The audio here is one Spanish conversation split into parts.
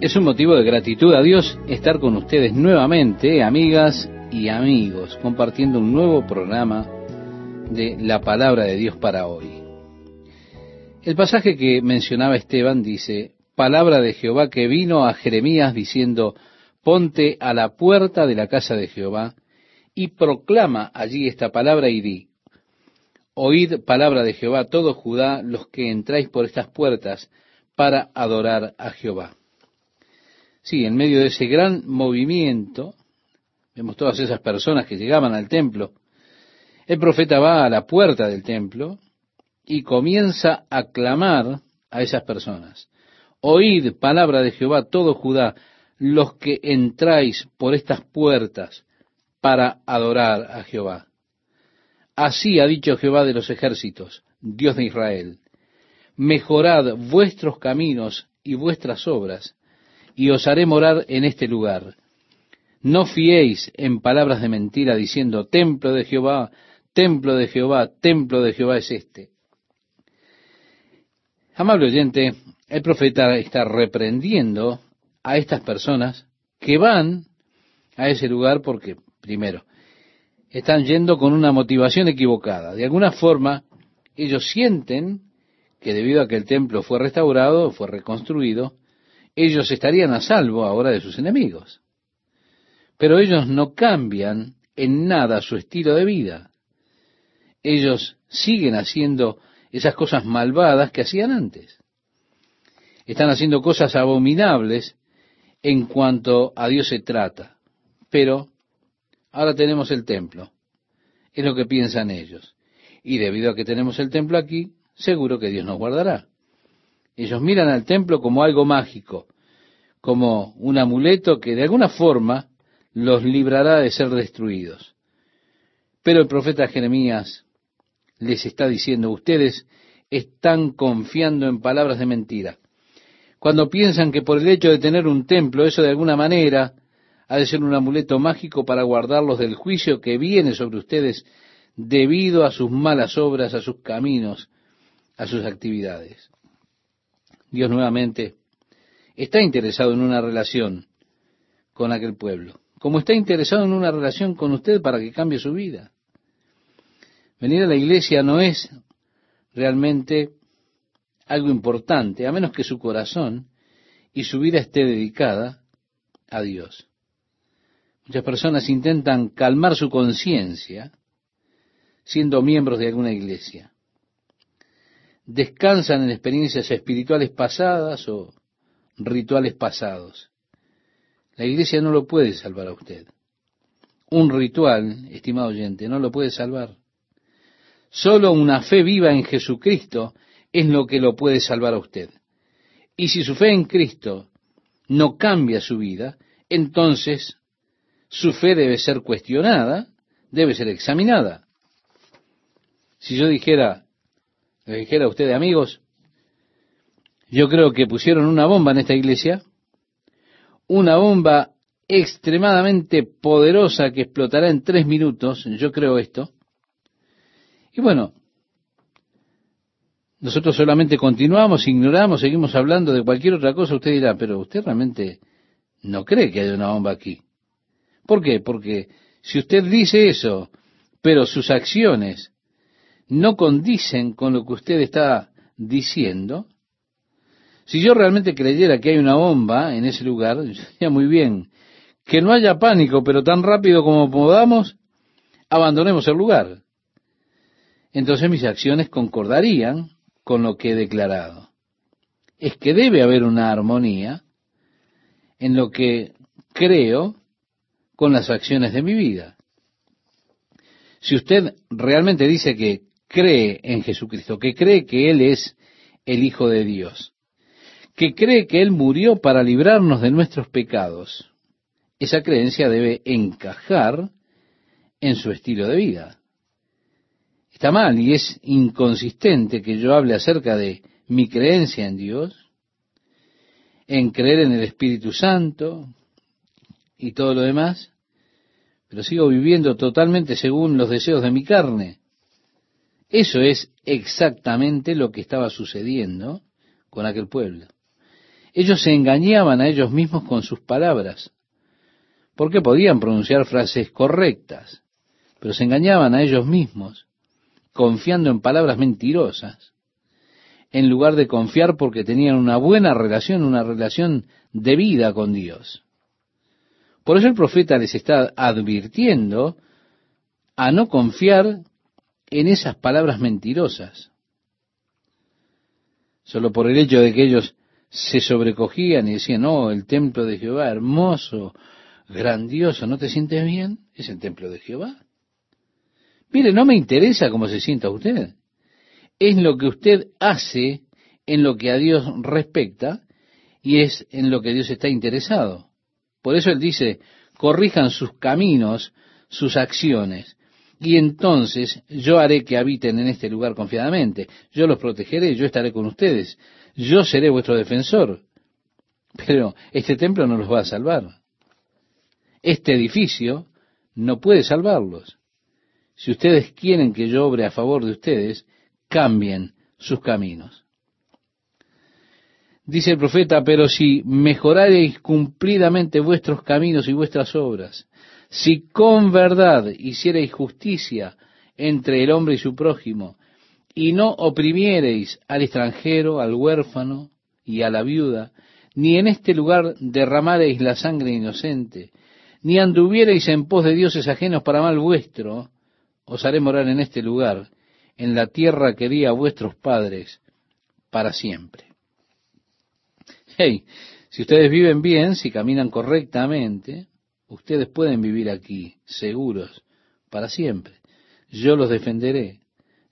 Es un motivo de gratitud a Dios estar con ustedes nuevamente, amigas y amigos, compartiendo un nuevo programa de la palabra de Dios para hoy. El pasaje que mencionaba Esteban dice, palabra de Jehová que vino a Jeremías diciendo, ponte a la puerta de la casa de Jehová y proclama allí esta palabra y di, oíd palabra de Jehová todo Judá, los que entráis por estas puertas para adorar a Jehová. Sí, en medio de ese gran movimiento, vemos todas esas personas que llegaban al templo, el profeta va a la puerta del templo y comienza a clamar a esas personas. Oíd palabra de Jehová todo Judá, los que entráis por estas puertas para adorar a Jehová. Así ha dicho Jehová de los ejércitos, Dios de Israel, mejorad vuestros caminos y vuestras obras, y os haré morar en este lugar. No fiéis en palabras de mentira diciendo, templo de Jehová, templo de Jehová, templo de Jehová es este. Amable oyente, el profeta está reprendiendo a estas personas que van a ese lugar porque, primero, están yendo con una motivación equivocada. De alguna forma, ellos sienten que debido a que el templo fue restaurado, fue reconstruido, ellos estarían a salvo ahora de sus enemigos. Pero ellos no cambian en nada su estilo de vida. Ellos siguen haciendo esas cosas malvadas que hacían antes. Están haciendo cosas abominables en cuanto a Dios se trata. Pero ahora tenemos el templo. Es lo que piensan ellos. Y debido a que tenemos el templo aquí, seguro que Dios nos guardará. Ellos miran al templo como algo mágico, como un amuleto que de alguna forma los librará de ser destruidos. Pero el profeta Jeremías les está diciendo, ustedes están confiando en palabras de mentira. Cuando piensan que por el hecho de tener un templo, eso de alguna manera ha de ser un amuleto mágico para guardarlos del juicio que viene sobre ustedes debido a sus malas obras, a sus caminos, a sus actividades. Dios nuevamente está interesado en una relación con aquel pueblo, como está interesado en una relación con usted para que cambie su vida. Venir a la iglesia no es realmente algo importante, a menos que su corazón y su vida esté dedicada a Dios. Muchas personas intentan calmar su conciencia siendo miembros de alguna iglesia descansan en experiencias espirituales pasadas o rituales pasados. La iglesia no lo puede salvar a usted. Un ritual, estimado oyente, no lo puede salvar. Solo una fe viva en Jesucristo es lo que lo puede salvar a usted. Y si su fe en Cristo no cambia su vida, entonces su fe debe ser cuestionada, debe ser examinada. Si yo dijera, le dijera a ustedes, amigos, yo creo que pusieron una bomba en esta iglesia, una bomba extremadamente poderosa que explotará en tres minutos, yo creo esto. Y bueno, nosotros solamente continuamos, ignoramos, seguimos hablando de cualquier otra cosa, usted dirá, pero usted realmente no cree que haya una bomba aquí. ¿Por qué? Porque si usted dice eso, pero sus acciones no condicen con lo que usted está diciendo, si yo realmente creyera que hay una bomba en ese lugar, yo diría muy bien, que no haya pánico, pero tan rápido como podamos, abandonemos el lugar. Entonces mis acciones concordarían con lo que he declarado. Es que debe haber una armonía en lo que creo con las acciones de mi vida. Si usted realmente dice que cree en Jesucristo, que cree que Él es el Hijo de Dios, que cree que Él murió para librarnos de nuestros pecados, esa creencia debe encajar en su estilo de vida. Está mal y es inconsistente que yo hable acerca de mi creencia en Dios, en creer en el Espíritu Santo y todo lo demás, pero sigo viviendo totalmente según los deseos de mi carne. Eso es exactamente lo que estaba sucediendo con aquel pueblo. Ellos se engañaban a ellos mismos con sus palabras, porque podían pronunciar frases correctas, pero se engañaban a ellos mismos, confiando en palabras mentirosas, en lugar de confiar porque tenían una buena relación, una relación de vida con Dios. Por eso el profeta les está advirtiendo a no confiar en esas palabras mentirosas. Solo por el hecho de que ellos se sobrecogían y decían, oh, el templo de Jehová, hermoso, grandioso, ¿no te sientes bien? Es el templo de Jehová. Mire, no me interesa cómo se sienta usted. Es lo que usted hace en lo que a Dios respecta y es en lo que Dios está interesado. Por eso Él dice, corrijan sus caminos, sus acciones, y entonces yo haré que habiten en este lugar confiadamente. Yo los protegeré, yo estaré con ustedes, yo seré vuestro defensor. Pero este templo no los va a salvar. Este edificio no puede salvarlos. Si ustedes quieren que yo obre a favor de ustedes, cambien sus caminos. Dice el profeta, pero si mejorareis cumplidamente vuestros caminos y vuestras obras, si con verdad hiciereis justicia entre el hombre y su prójimo, y no oprimiereis al extranjero, al huérfano y a la viuda, ni en este lugar derramareis la sangre inocente, ni anduviereis en pos de dioses ajenos para mal vuestro, os haré morar en este lugar, en la tierra que di a vuestros padres para siempre. Hey, si ustedes viven bien, si caminan correctamente, Ustedes pueden vivir aquí seguros para siempre. Yo los defenderé.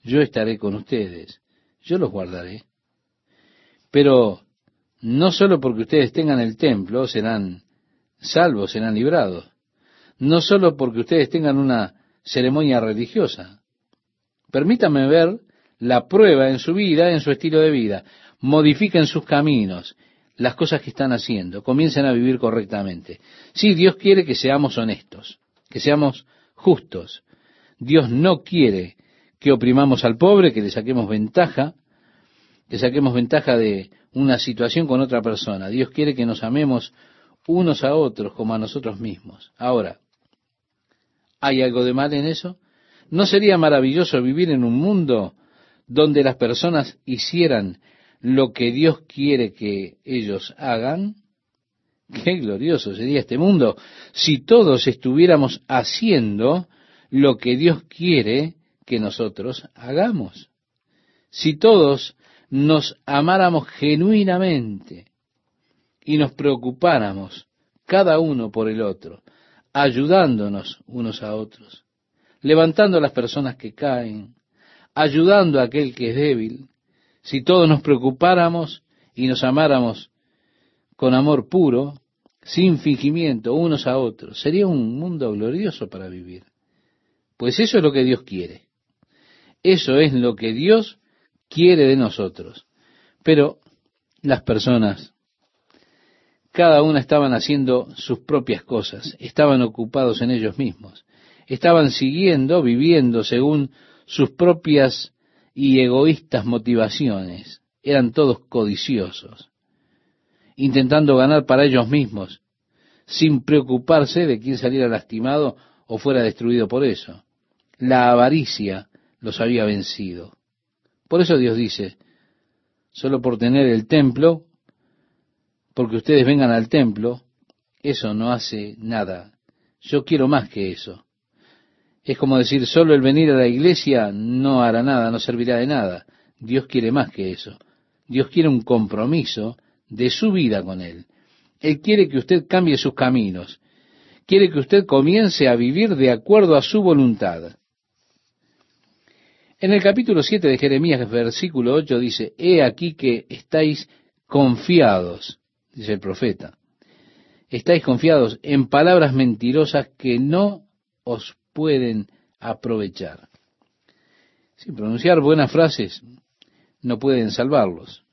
Yo estaré con ustedes. Yo los guardaré. Pero no solo porque ustedes tengan el templo serán salvos, serán librados. No solo porque ustedes tengan una ceremonia religiosa. Permítanme ver la prueba en su vida, en su estilo de vida. Modifiquen sus caminos las cosas que están haciendo, comiencen a vivir correctamente. Sí, Dios quiere que seamos honestos, que seamos justos. Dios no quiere que oprimamos al pobre, que le saquemos ventaja, que saquemos ventaja de una situación con otra persona. Dios quiere que nos amemos unos a otros como a nosotros mismos. Ahora, ¿hay algo de mal en eso? ¿No sería maravilloso vivir en un mundo donde las personas hicieran lo que Dios quiere que ellos hagan, qué glorioso sería este mundo si todos estuviéramos haciendo lo que Dios quiere que nosotros hagamos. Si todos nos amáramos genuinamente y nos preocupáramos cada uno por el otro, ayudándonos unos a otros, levantando a las personas que caen, ayudando a aquel que es débil, si todos nos preocupáramos y nos amáramos con amor puro, sin fingimiento unos a otros, sería un mundo glorioso para vivir. Pues eso es lo que Dios quiere. Eso es lo que Dios quiere de nosotros. Pero las personas, cada una estaban haciendo sus propias cosas, estaban ocupados en ellos mismos, estaban siguiendo, viviendo según sus propias y egoístas motivaciones. Eran todos codiciosos, intentando ganar para ellos mismos, sin preocuparse de quién saliera lastimado o fuera destruido por eso. La avaricia los había vencido. Por eso Dios dice, solo por tener el templo, porque ustedes vengan al templo, eso no hace nada. Yo quiero más que eso. Es como decir, solo el venir a la iglesia no hará nada, no servirá de nada. Dios quiere más que eso. Dios quiere un compromiso de su vida con Él. Él quiere que usted cambie sus caminos. Quiere que usted comience a vivir de acuerdo a su voluntad. En el capítulo 7 de Jeremías, versículo 8, dice, He aquí que estáis confiados, dice el profeta. Estáis confiados en palabras mentirosas que no os pueden aprovechar. Sin pronunciar buenas frases no pueden salvarlos.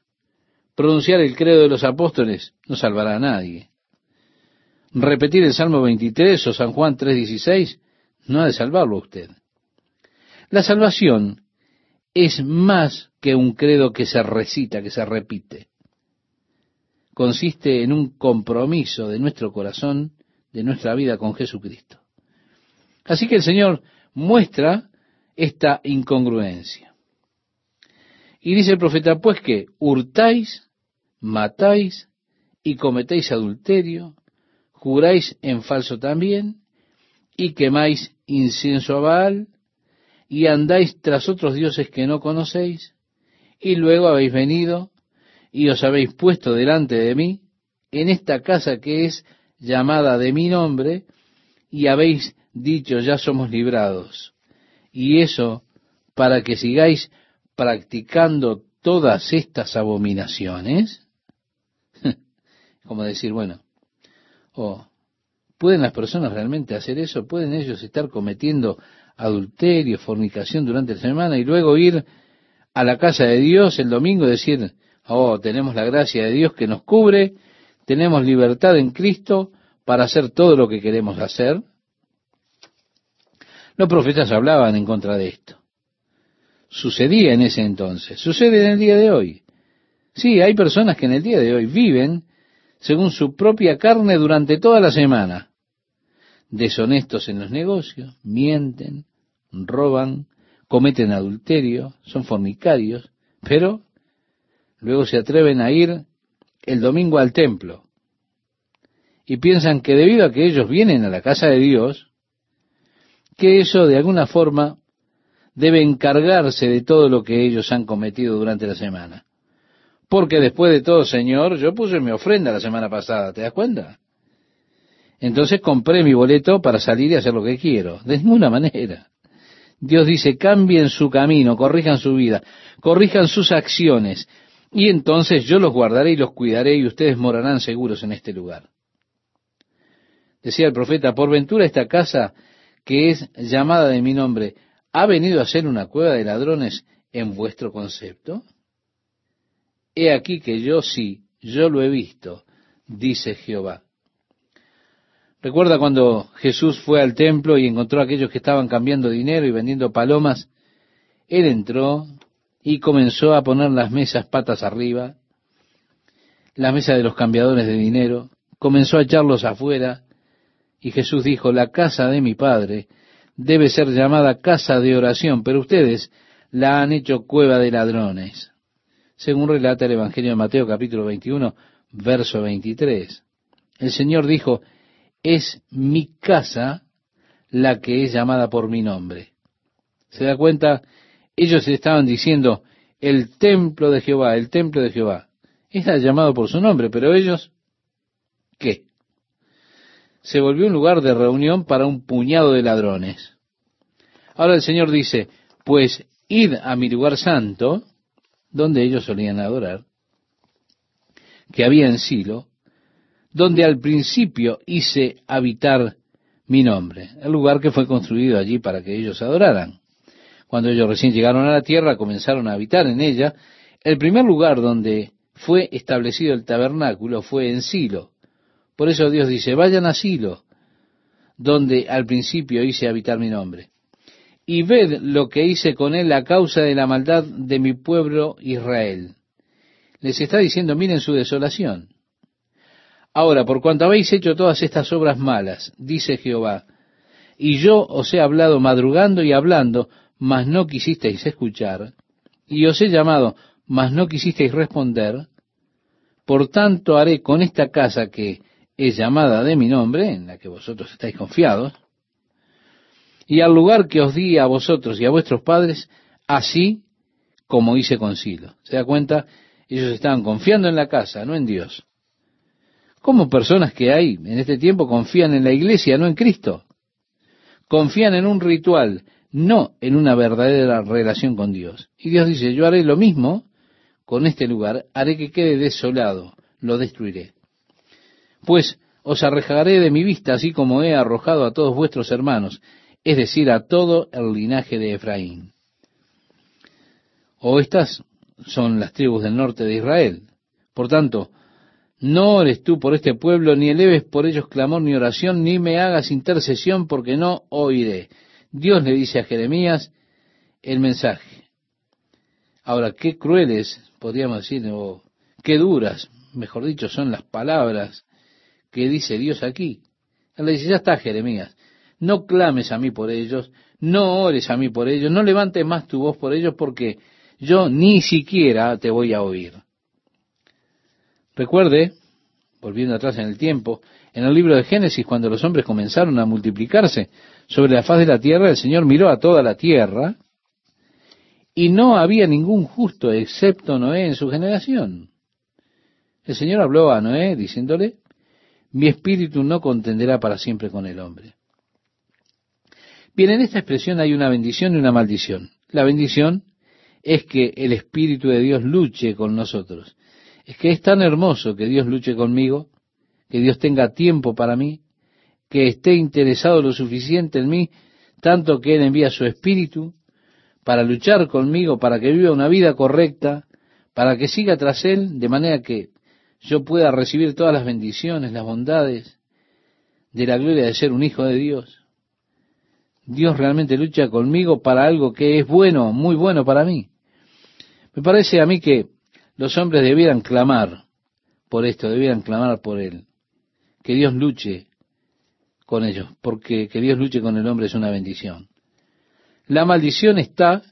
Pronunciar el credo de los apóstoles no salvará a nadie. Repetir el Salmo 23 o San Juan 3.16 no ha de salvarlo a usted. La salvación es más que un credo que se recita, que se repite. consiste en un compromiso de nuestro corazón, de nuestra vida con Jesucristo. Así que el Señor muestra esta incongruencia. Y dice el profeta, pues que hurtáis, matáis y cometéis adulterio, juráis en falso también, y quemáis incienso a Baal, y andáis tras otros dioses que no conocéis, y luego habéis venido y os habéis puesto delante de mí en esta casa que es llamada de mi nombre, y habéis dicho, ya somos librados. Y eso para que sigáis practicando todas estas abominaciones. Como decir, bueno, oh, ¿pueden las personas realmente hacer eso? ¿Pueden ellos estar cometiendo adulterio, fornicación durante la semana y luego ir a la casa de Dios el domingo y decir, oh, tenemos la gracia de Dios que nos cubre, tenemos libertad en Cristo para hacer todo lo que queremos hacer. Los profetas hablaban en contra de esto. Sucedía en ese entonces, sucede en el día de hoy. Sí, hay personas que en el día de hoy viven según su propia carne durante toda la semana. Deshonestos en los negocios, mienten, roban, cometen adulterio, son fornicarios, pero luego se atreven a ir el domingo al templo y piensan que debido a que ellos vienen a la casa de Dios, que eso de alguna forma debe encargarse de todo lo que ellos han cometido durante la semana. Porque después de todo, Señor, yo puse mi ofrenda la semana pasada, ¿te das cuenta? Entonces compré mi boleto para salir y hacer lo que quiero. De ninguna manera. Dios dice, cambien su camino, corrijan su vida, corrijan sus acciones, y entonces yo los guardaré y los cuidaré y ustedes morarán seguros en este lugar. Decía el profeta, por ventura esta casa que es llamada de mi nombre, ¿ha venido a ser una cueva de ladrones en vuestro concepto? He aquí que yo sí, yo lo he visto, dice Jehová. Recuerda cuando Jesús fue al templo y encontró a aquellos que estaban cambiando dinero y vendiendo palomas. Él entró y comenzó a poner las mesas patas arriba, la mesa de los cambiadores de dinero, comenzó a echarlos afuera, y Jesús dijo, la casa de mi Padre debe ser llamada casa de oración, pero ustedes la han hecho cueva de ladrones, según relata el Evangelio de Mateo capítulo 21, verso 23. El Señor dijo, es mi casa la que es llamada por mi nombre. ¿Se da cuenta? Ellos estaban diciendo, el templo de Jehová, el templo de Jehová. Era llamado por su nombre, pero ellos. Se volvió un lugar de reunión para un puñado de ladrones. Ahora el Señor dice, pues id a mi lugar santo, donde ellos solían adorar, que había en Silo, donde al principio hice habitar mi nombre, el lugar que fue construido allí para que ellos adoraran. Cuando ellos recién llegaron a la tierra, comenzaron a habitar en ella. El primer lugar donde fue establecido el tabernáculo fue en Silo. Por eso Dios dice, vayan a Silo, donde al principio hice habitar mi nombre. Y ved lo que hice con él a causa de la maldad de mi pueblo Israel. Les está diciendo, miren su desolación. Ahora, por cuanto habéis hecho todas estas obras malas, dice Jehová, y yo os he hablado madrugando y hablando, mas no quisisteis escuchar, y os he llamado, mas no quisisteis responder, por tanto haré con esta casa que es llamada de mi nombre, en la que vosotros estáis confiados, y al lugar que os di a vosotros y a vuestros padres, así como hice con Silo. ¿Se da cuenta? Ellos estaban confiando en la casa, no en Dios. ¿Cómo personas que hay en este tiempo confían en la iglesia, no en Cristo? Confían en un ritual, no en una verdadera relación con Dios. Y Dios dice, yo haré lo mismo con este lugar, haré que quede desolado, lo destruiré. Pues os arrojaré de mi vista, así como he arrojado a todos vuestros hermanos, es decir, a todo el linaje de Efraín. O estas son las tribus del norte de Israel. Por tanto, no ores tú por este pueblo, ni eleves por ellos clamor ni oración, ni me hagas intercesión, porque no oiré. Dios le dice a Jeremías el mensaje. Ahora, qué crueles, podríamos decir, o qué duras mejor dicho, son las palabras que dice Dios aquí. Él le dice, ya está, Jeremías, no clames a mí por ellos, no ores a mí por ellos, no levantes más tu voz por ellos porque yo ni siquiera te voy a oír. Recuerde, volviendo atrás en el tiempo, en el libro de Génesis, cuando los hombres comenzaron a multiplicarse sobre la faz de la tierra, el Señor miró a toda la tierra y no había ningún justo excepto Noé en su generación. El Señor habló a Noé diciéndole, mi espíritu no contenderá para siempre con el hombre. Bien, en esta expresión hay una bendición y una maldición. La bendición es que el Espíritu de Dios luche con nosotros. Es que es tan hermoso que Dios luche conmigo, que Dios tenga tiempo para mí, que esté interesado lo suficiente en mí, tanto que Él envía su Espíritu para luchar conmigo, para que viva una vida correcta, para que siga tras Él, de manera que yo pueda recibir todas las bendiciones, las bondades de la gloria de ser un hijo de Dios. Dios realmente lucha conmigo para algo que es bueno, muy bueno para mí. Me parece a mí que los hombres debieran clamar por esto, debieran clamar por Él. Que Dios luche con ellos, porque que Dios luche con el hombre es una bendición. La maldición está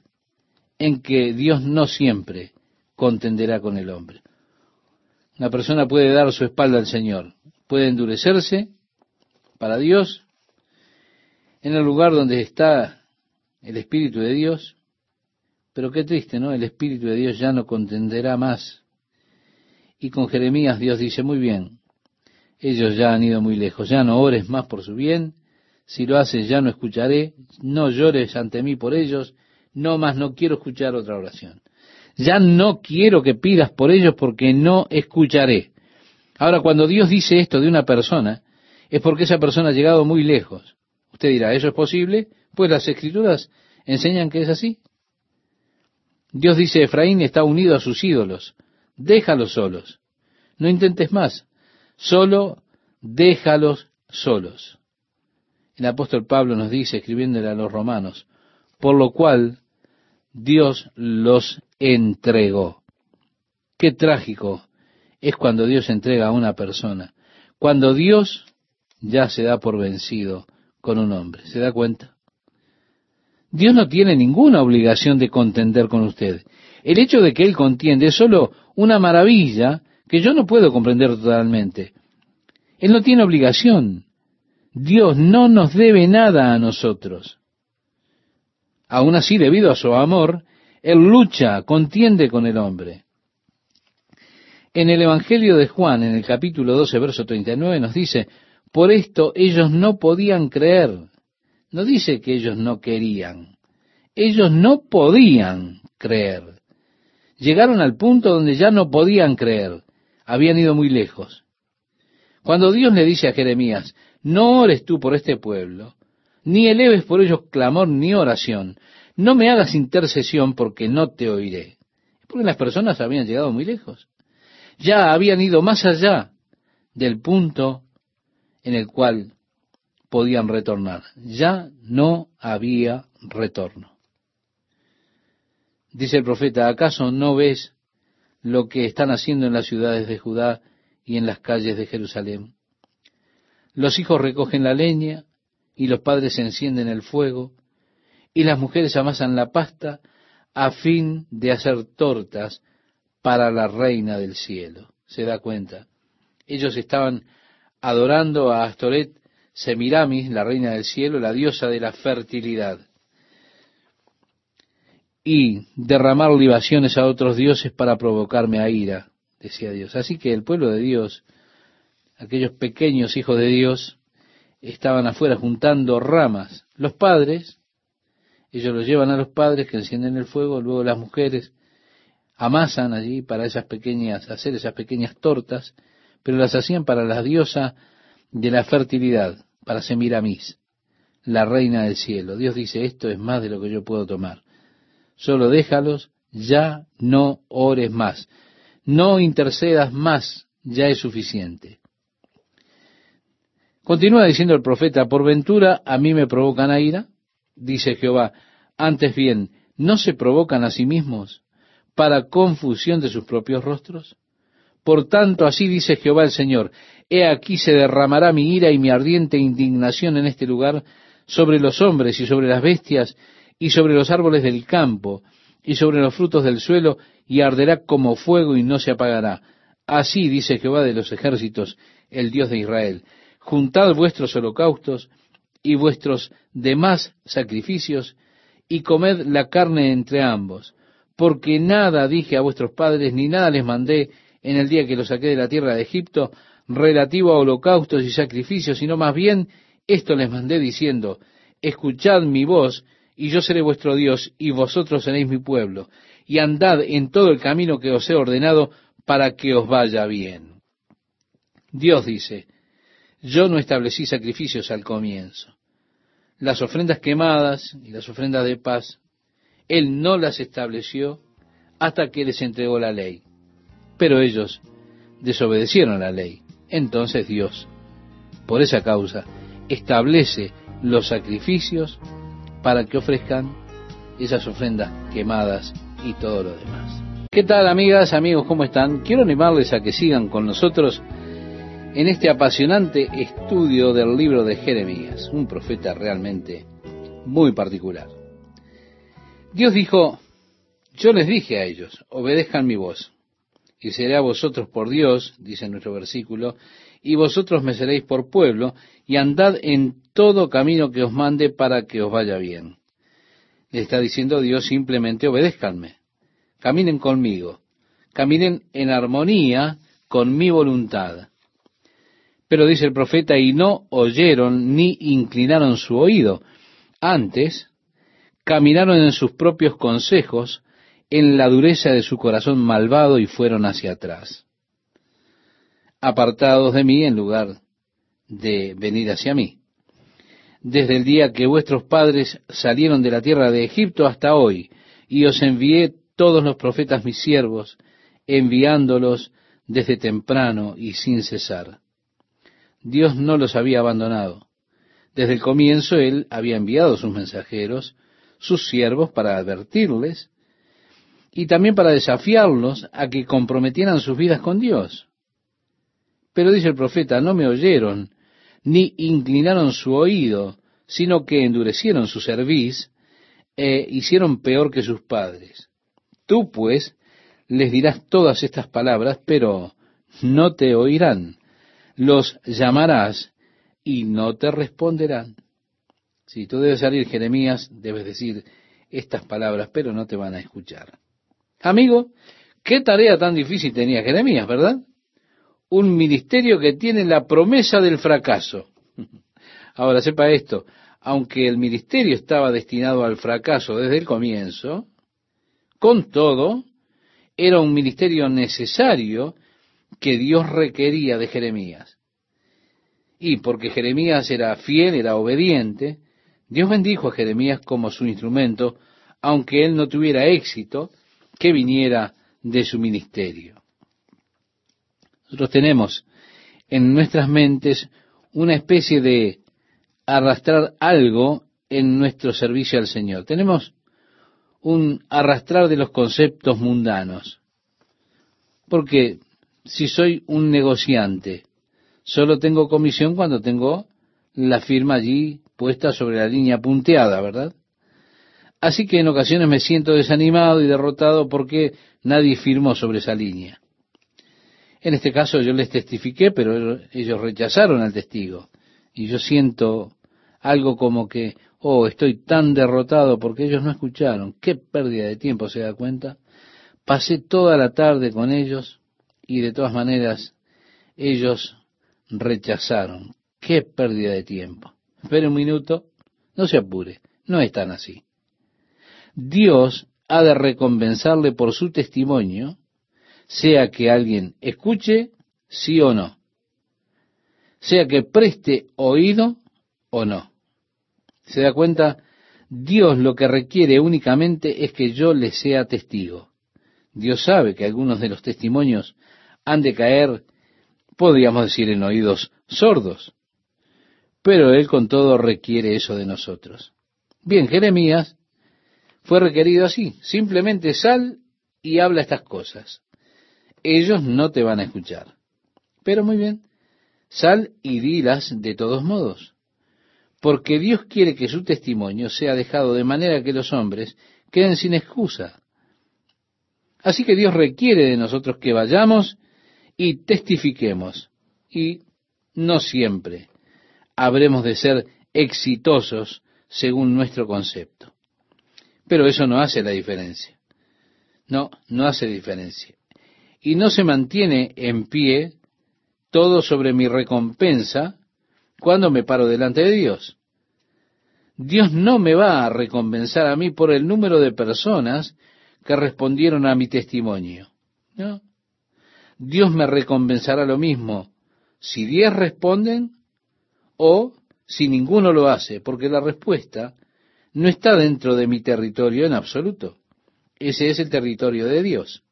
en que Dios no siempre contenderá con el hombre. Una persona puede dar su espalda al Señor, puede endurecerse para Dios en el lugar donde está el Espíritu de Dios, pero qué triste, ¿no? El Espíritu de Dios ya no contenderá más. Y con Jeremías Dios dice, muy bien, ellos ya han ido muy lejos, ya no ores más por su bien, si lo haces ya no escucharé, no llores ante mí por ellos, no más no quiero escuchar otra oración. Ya no quiero que pidas por ellos porque no escucharé. Ahora, cuando Dios dice esto de una persona, es porque esa persona ha llegado muy lejos. Usted dirá, ¿eso es posible? Pues las escrituras enseñan que es así. Dios dice, Efraín está unido a sus ídolos, déjalos solos. No intentes más, solo déjalos solos. El apóstol Pablo nos dice, escribiéndole a los romanos, por lo cual Dios los entregó. Qué trágico es cuando Dios entrega a una persona, cuando Dios ya se da por vencido con un hombre. ¿Se da cuenta? Dios no tiene ninguna obligación de contender con usted. El hecho de que Él contiende es solo una maravilla que yo no puedo comprender totalmente. Él no tiene obligación. Dios no nos debe nada a nosotros. Aún así, debido a su amor, Él lucha, contiende con el hombre. En el Evangelio de Juan, en el capítulo 12, verso 39, nos dice, por esto ellos no podían creer. No dice que ellos no querían. Ellos no podían creer. Llegaron al punto donde ya no podían creer. Habían ido muy lejos. Cuando Dios le dice a Jeremías, no ores tú por este pueblo, ni eleves por ellos clamor ni oración, no me hagas intercesión porque no te oiré. Porque las personas habían llegado muy lejos. Ya habían ido más allá del punto en el cual podían retornar. Ya no había retorno. Dice el profeta, ¿acaso no ves lo que están haciendo en las ciudades de Judá y en las calles de Jerusalén? Los hijos recogen la leña y los padres encienden el fuego y las mujeres amasan la pasta a fin de hacer tortas para la reina del cielo. ¿Se da cuenta? Ellos estaban adorando a Astoret Semiramis, la reina del cielo, la diosa de la fertilidad, y derramar libaciones a otros dioses para provocarme a ira, decía Dios. Así que el pueblo de Dios, aquellos pequeños hijos de Dios, estaban afuera juntando ramas. Los padres, ellos los llevan a los padres que encienden el fuego, luego las mujeres amasan allí para esas pequeñas, hacer esas pequeñas tortas, pero las hacían para la diosa de la fertilidad, para Semiramis, la reina del cielo. Dios dice, esto es más de lo que yo puedo tomar. Solo déjalos, ya no ores más. No intercedas más, ya es suficiente. Continúa diciendo el profeta, por ventura a mí me provocan a ira, dice Jehová, antes bien, ¿no se provocan a sí mismos para confusión de sus propios rostros? Por tanto, así dice Jehová el Señor, he aquí se derramará mi ira y mi ardiente indignación en este lugar sobre los hombres y sobre las bestias y sobre los árboles del campo y sobre los frutos del suelo y arderá como fuego y no se apagará. Así dice Jehová de los ejércitos, el Dios de Israel. Juntad vuestros holocaustos y vuestros demás sacrificios y comed la carne entre ambos, porque nada dije a vuestros padres ni nada les mandé en el día que los saqué de la tierra de Egipto relativo a holocaustos y sacrificios, sino más bien esto les mandé diciendo, escuchad mi voz y yo seré vuestro Dios y vosotros seréis mi pueblo, y andad en todo el camino que os he ordenado para que os vaya bien. Dios dice, yo no establecí sacrificios al comienzo. Las ofrendas quemadas y las ofrendas de paz, Él no las estableció hasta que les entregó la ley. Pero ellos desobedecieron la ley. Entonces Dios, por esa causa, establece los sacrificios para que ofrezcan esas ofrendas quemadas y todo lo demás. ¿Qué tal amigas, amigos? ¿Cómo están? Quiero animarles a que sigan con nosotros en este apasionante estudio del libro de Jeremías, un profeta realmente muy particular. Dios dijo, yo les dije a ellos, obedezcan mi voz, y seré a vosotros por Dios, dice nuestro versículo, y vosotros me seréis por pueblo, y andad en todo camino que os mande para que os vaya bien. Le está diciendo Dios simplemente obedézcanme, caminen conmigo, caminen en armonía con mi voluntad. Pero dice el profeta, y no oyeron ni inclinaron su oído, antes caminaron en sus propios consejos, en la dureza de su corazón malvado y fueron hacia atrás apartados de mí en lugar de venir hacia mí. Desde el día que vuestros padres salieron de la tierra de Egipto hasta hoy, y os envié todos los profetas mis siervos, enviándolos desde temprano y sin cesar. Dios no los había abandonado. Desde el comienzo Él había enviado sus mensajeros, sus siervos, para advertirles y también para desafiarlos a que comprometieran sus vidas con Dios. Pero dice el profeta, no me oyeron, ni inclinaron su oído, sino que endurecieron su cerviz e hicieron peor que sus padres. Tú, pues, les dirás todas estas palabras, pero no te oirán. Los llamarás y no te responderán. Si tú debes salir Jeremías, debes decir estas palabras, pero no te van a escuchar. Amigo, qué tarea tan difícil tenía Jeremías, ¿verdad? un ministerio que tiene la promesa del fracaso. Ahora sepa esto, aunque el ministerio estaba destinado al fracaso desde el comienzo, con todo, era un ministerio necesario que Dios requería de Jeremías. Y porque Jeremías era fiel, era obediente, Dios bendijo a Jeremías como su instrumento, aunque él no tuviera éxito que viniera de su ministerio. Nosotros tenemos en nuestras mentes una especie de arrastrar algo en nuestro servicio al Señor. Tenemos un arrastrar de los conceptos mundanos. Porque si soy un negociante, solo tengo comisión cuando tengo la firma allí puesta sobre la línea punteada, ¿verdad? Así que en ocasiones me siento desanimado y derrotado porque nadie firmó sobre esa línea. En este caso yo les testifiqué, pero ellos rechazaron al testigo. Y yo siento algo como que, oh, estoy tan derrotado porque ellos no escucharon. Qué pérdida de tiempo, ¿se da cuenta? Pasé toda la tarde con ellos y de todas maneras ellos rechazaron. Qué pérdida de tiempo. Espere un minuto, no se apure, no es tan así. Dios ha de recompensarle por su testimonio sea que alguien escuche, sí o no, sea que preste oído o no. ¿Se da cuenta? Dios lo que requiere únicamente es que yo le sea testigo. Dios sabe que algunos de los testimonios han de caer, podríamos decir, en oídos sordos. Pero Él con todo requiere eso de nosotros. Bien, Jeremías fue requerido así. Simplemente sal y habla estas cosas. ellos no te van a escuchar. Pero muy bien, sal y dilas de todos modos, porque Dios quiere que su testimonio sea dejado de manera que los hombres queden sin excusa. Así que Dios requiere de nosotros que vayamos y testifiquemos. Y no siempre habremos de ser exitosos según nuestro concepto. Pero eso no hace la diferencia. No, no hace diferencia. Y no se mantiene en pie todo sobre mi recompensa cuando me paro delante de Dios. Dios no me va a recompensar a mí por el número de personas que respondieron a mi testimonio. ¿no? Dios me recompensará lo mismo si diez responden o si ninguno lo hace, porque la respuesta no está dentro de mi territorio en absoluto. Ese es el territorio de Dios.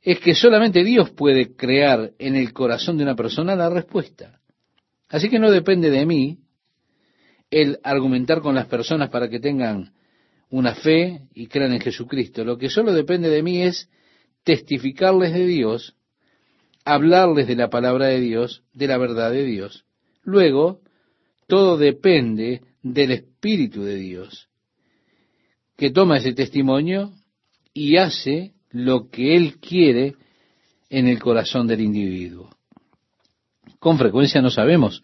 Es que solamente Dios puede crear en el corazón de una persona la respuesta. Así que no depende de mí el argumentar con las personas para que tengan una fe y crean en Jesucristo. Lo que solo depende de mí es testificarles de Dios, hablarles de la palabra de Dios, de la verdad de Dios. Luego, todo depende del Espíritu de Dios, que toma ese testimonio y hace lo que Él quiere en el corazón del individuo. Con frecuencia no sabemos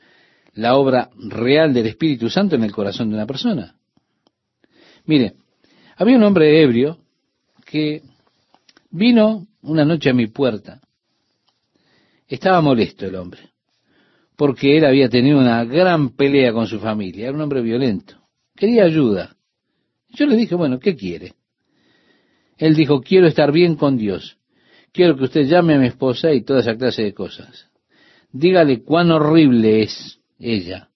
la obra real del Espíritu Santo en el corazón de una persona. Mire, había un hombre ebrio que vino una noche a mi puerta. Estaba molesto el hombre, porque él había tenido una gran pelea con su familia, era un hombre violento, quería ayuda. Yo le dije, bueno, ¿qué quiere? Él dijo, quiero estar bien con Dios, quiero que usted llame a mi esposa y toda esa clase de cosas. Dígale cuán horrible es ella.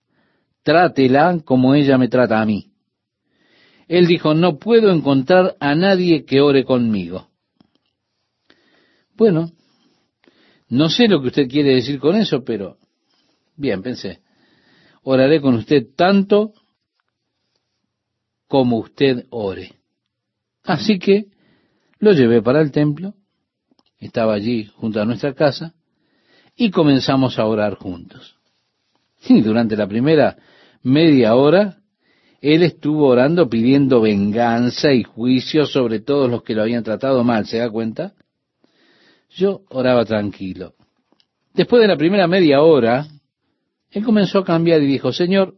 Trátela como ella me trata a mí. Él dijo, no puedo encontrar a nadie que ore conmigo. Bueno, no sé lo que usted quiere decir con eso, pero bien, pensé, oraré con usted tanto como usted ore. Así que lo llevé para el templo, estaba allí junto a nuestra casa, y comenzamos a orar juntos. Y durante la primera media hora, él estuvo orando pidiendo venganza y juicio sobre todos los que lo habían tratado mal, ¿se da cuenta? Yo oraba tranquilo. Después de la primera media hora, él comenzó a cambiar y dijo, Señor,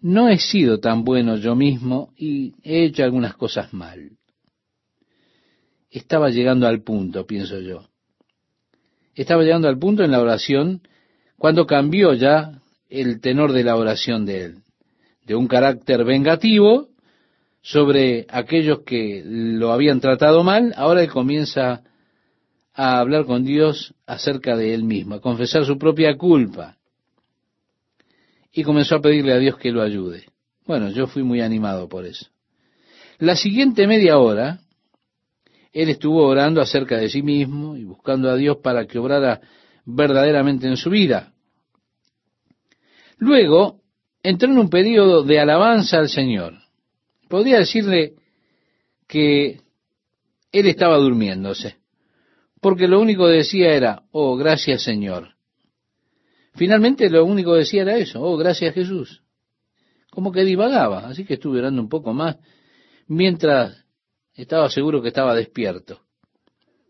no he sido tan bueno yo mismo y he hecho algunas cosas mal. Estaba llegando al punto, pienso yo. Estaba llegando al punto en la oración cuando cambió ya el tenor de la oración de él, de un carácter vengativo sobre aquellos que lo habían tratado mal, ahora él comienza a hablar con Dios acerca de él mismo, a confesar su propia culpa. Y comenzó a pedirle a Dios que lo ayude. Bueno, yo fui muy animado por eso. La siguiente media hora, él estuvo orando acerca de sí mismo y buscando a Dios para que obrara verdaderamente en su vida. Luego entró en un periodo de alabanza al Señor. Podría decirle que él estaba durmiéndose, porque lo único que decía era, oh, gracias Señor. Finalmente lo único que decía era eso, oh, gracias Jesús. Como que divagaba, así que estuve orando un poco más, mientras estaba seguro que estaba despierto.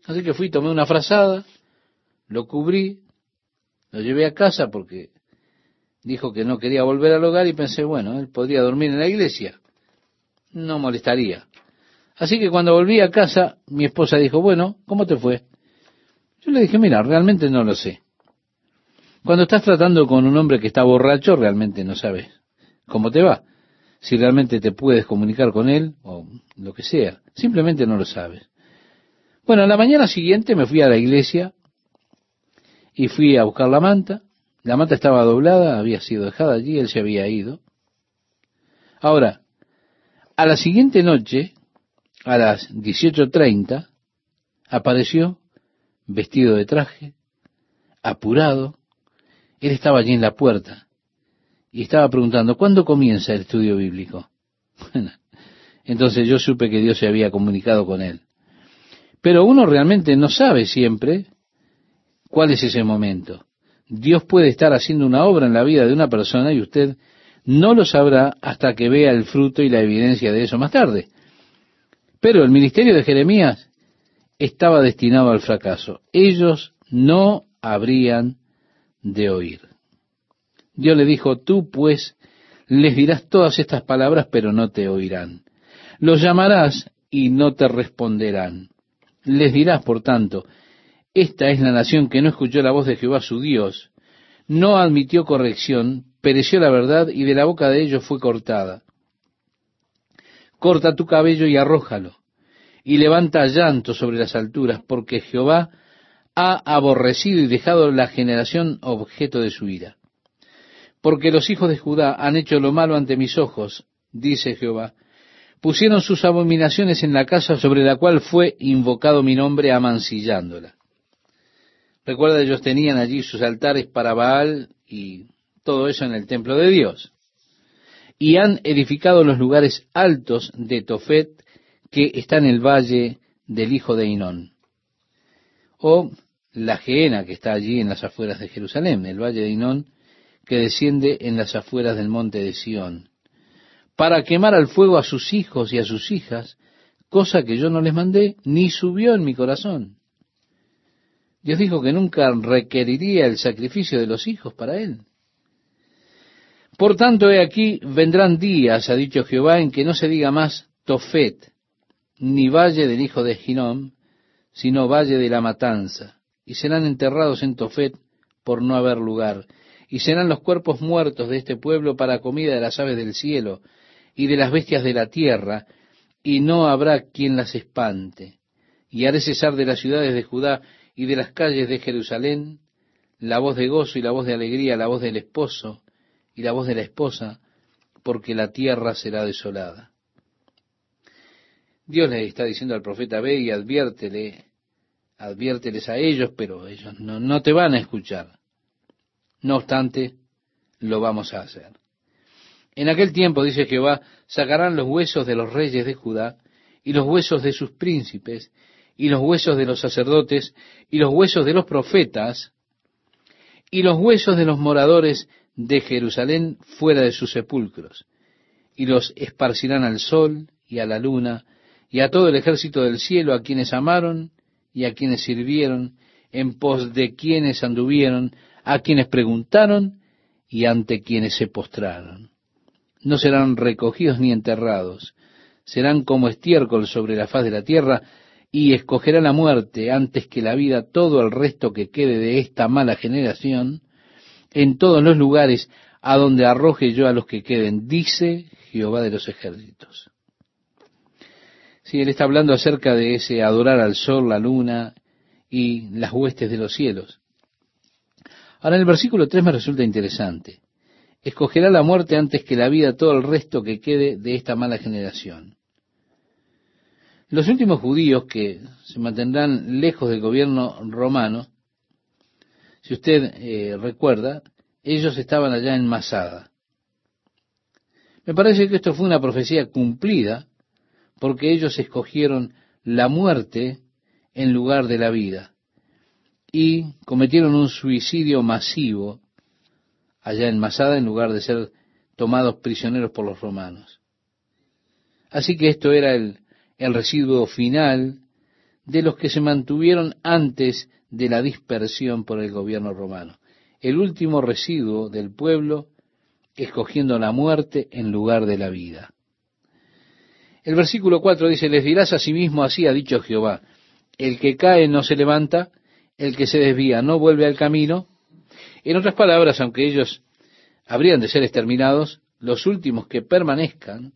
Así que fui, tomé una frazada, lo cubrí, lo llevé a casa porque dijo que no quería volver al hogar y pensé, bueno, él podría dormir en la iglesia, no molestaría. Así que cuando volví a casa, mi esposa dijo, bueno, ¿cómo te fue? Yo le dije, mira, realmente no lo sé. Cuando estás tratando con un hombre que está borracho, realmente no sabes cómo te va. Si realmente te puedes comunicar con él o lo que sea. Simplemente no lo sabes. Bueno, la mañana siguiente me fui a la iglesia y fui a buscar la manta. La manta estaba doblada, había sido dejada allí, él se había ido. Ahora, a la siguiente noche, a las 18.30, apareció vestido de traje, apurado. Él estaba allí en la puerta y estaba preguntando, ¿cuándo comienza el estudio bíblico? entonces yo supe que Dios se había comunicado con él. Pero uno realmente no sabe siempre cuál es ese momento. Dios puede estar haciendo una obra en la vida de una persona y usted no lo sabrá hasta que vea el fruto y la evidencia de eso más tarde. Pero el ministerio de Jeremías estaba destinado al fracaso. Ellos no habrían de oír. Dios le dijo, tú pues les dirás todas estas palabras, pero no te oirán. Los llamarás y no te responderán. Les dirás, por tanto, esta es la nación que no escuchó la voz de Jehová su Dios, no admitió corrección, pereció la verdad y de la boca de ellos fue cortada. Corta tu cabello y arrójalo, y levanta llanto sobre las alturas, porque Jehová ha aborrecido y dejado la generación objeto de su ira. Porque los hijos de Judá han hecho lo malo ante mis ojos, dice Jehová. Pusieron sus abominaciones en la casa sobre la cual fue invocado mi nombre, amancillándola. Recuerda, ellos tenían allí sus altares para Baal y todo eso en el templo de Dios. Y han edificado los lugares altos de Tofet que está en el valle del hijo de Inón. O la Geena que está allí en las afueras de Jerusalén, el valle de Inón que desciende en las afueras del monte de Sión, para quemar al fuego a sus hijos y a sus hijas, cosa que yo no les mandé, ni subió en mi corazón. Dios dijo que nunca requeriría el sacrificio de los hijos para él. Por tanto, he aquí, vendrán días, ha dicho Jehová, en que no se diga más Tofet, ni valle del hijo de Ginom, sino valle de la matanza, y serán enterrados en Tofet por no haber lugar, y serán los cuerpos muertos de este pueblo para comida de las aves del cielo y de las bestias de la tierra, y no habrá quien las espante. Y haré cesar de las ciudades de Judá y de las calles de Jerusalén la voz de gozo y la voz de alegría, la voz del esposo y la voz de la esposa, porque la tierra será desolada. Dios le está diciendo al profeta, ve y adviértele, adviérteles a ellos, pero ellos no, no te van a escuchar. No obstante, lo vamos a hacer. En aquel tiempo, dice Jehová, sacarán los huesos de los reyes de Judá y los huesos de sus príncipes y los huesos de los sacerdotes, y los huesos de los profetas, y los huesos de los moradores de Jerusalén fuera de sus sepulcros, y los esparcirán al sol y a la luna, y a todo el ejército del cielo, a quienes amaron y a quienes sirvieron, en pos de quienes anduvieron, a quienes preguntaron y ante quienes se postraron. No serán recogidos ni enterrados, serán como estiércol sobre la faz de la tierra, y escogerá la muerte antes que la vida todo el resto que quede de esta mala generación, en todos los lugares a donde arroje yo a los que queden, dice Jehová de los ejércitos. Si él está hablando acerca de ese adorar al sol, la luna y las huestes de los cielos. Ahora en el versículo 3 me resulta interesante. Escogerá la muerte antes que la vida todo el resto que quede de esta mala generación. Los últimos judíos que se mantendrán lejos del gobierno romano, si usted eh, recuerda, ellos estaban allá en Masada. Me parece que esto fue una profecía cumplida porque ellos escogieron la muerte en lugar de la vida y cometieron un suicidio masivo allá en Masada en lugar de ser tomados prisioneros por los romanos. Así que esto era el el residuo final de los que se mantuvieron antes de la dispersión por el gobierno romano. El último residuo del pueblo escogiendo la muerte en lugar de la vida. El versículo 4 dice, les dirás a sí mismo, así ha dicho Jehová, el que cae no se levanta, el que se desvía no vuelve al camino. En otras palabras, aunque ellos habrían de ser exterminados, los últimos que permanezcan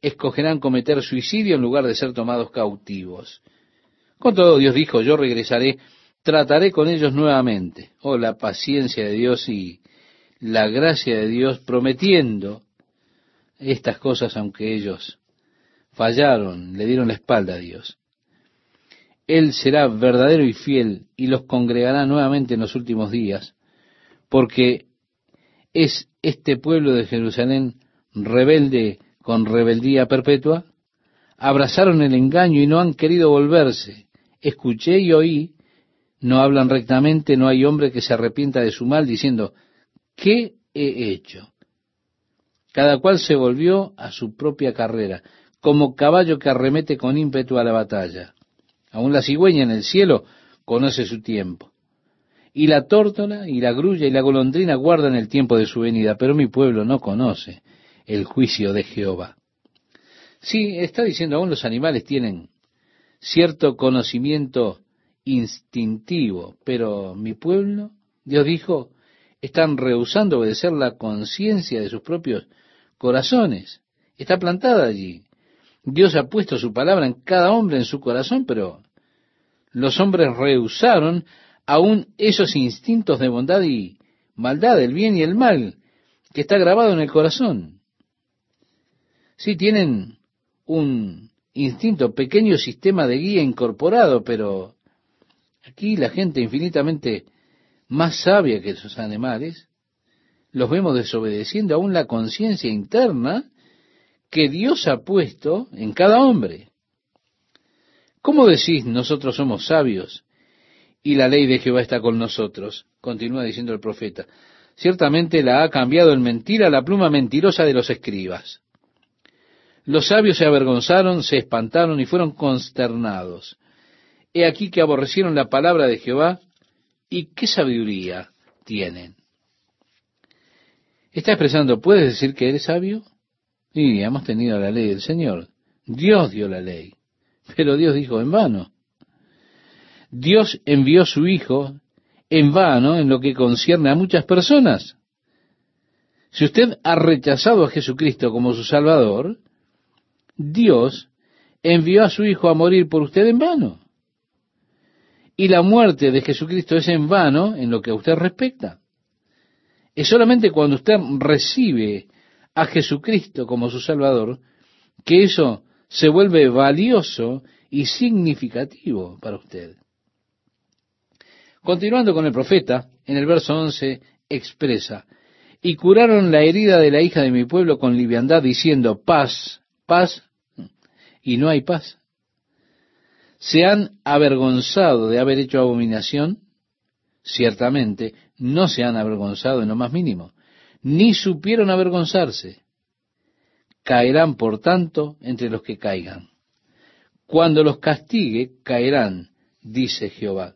escogerán cometer suicidio en lugar de ser tomados cautivos. Con todo, Dios dijo, yo regresaré, trataré con ellos nuevamente. Oh, la paciencia de Dios y la gracia de Dios prometiendo estas cosas aunque ellos fallaron, le dieron la espalda a Dios. Él será verdadero y fiel y los congregará nuevamente en los últimos días, porque es este pueblo de Jerusalén rebelde con rebeldía perpetua, abrazaron el engaño y no han querido volverse. escuché y oí, no hablan rectamente, no hay hombre que se arrepienta de su mal, diciendo, ¿qué he hecho? Cada cual se volvió a su propia carrera, como caballo que arremete con ímpetu a la batalla. Aún la cigüeña en el cielo conoce su tiempo. Y la tórtola y la grulla y la golondrina guardan el tiempo de su venida, pero mi pueblo no conoce el juicio de Jehová. Sí, está diciendo, aún los animales tienen cierto conocimiento instintivo, pero mi pueblo, Dios dijo, están rehusando obedecer la conciencia de sus propios corazones. Está plantada allí. Dios ha puesto su palabra en cada hombre en su corazón, pero los hombres rehusaron aún esos instintos de bondad y maldad, el bien y el mal, que está grabado en el corazón. Sí, tienen un instinto, pequeño sistema de guía incorporado, pero aquí la gente infinitamente más sabia que esos animales, los vemos desobedeciendo aún la conciencia interna que Dios ha puesto en cada hombre. ¿Cómo decís nosotros somos sabios y la ley de Jehová está con nosotros? Continúa diciendo el profeta. Ciertamente la ha cambiado en mentira la pluma mentirosa de los escribas. Los sabios se avergonzaron, se espantaron y fueron consternados. He aquí que aborrecieron la palabra de Jehová y qué sabiduría tienen. Está expresando, ¿puedes decir que eres sabio? Y hemos tenido la ley del Señor. Dios dio la ley. Pero Dios dijo en vano. Dios envió su Hijo en vano en lo que concierne a muchas personas. Si usted ha rechazado a Jesucristo como su Salvador, Dios envió a su Hijo a morir por usted en vano. Y la muerte de Jesucristo es en vano en lo que a usted respecta. Es solamente cuando usted recibe a Jesucristo como su Salvador que eso se vuelve valioso y significativo para usted. Continuando con el profeta, en el verso 11 expresa, y curaron la herida de la hija de mi pueblo con liviandad, diciendo, paz, paz y no hay paz. ¿Se han avergonzado de haber hecho abominación? Ciertamente, no se han avergonzado en lo más mínimo, ni supieron avergonzarse. Caerán, por tanto, entre los que caigan. Cuando los castigue, caerán, dice Jehová.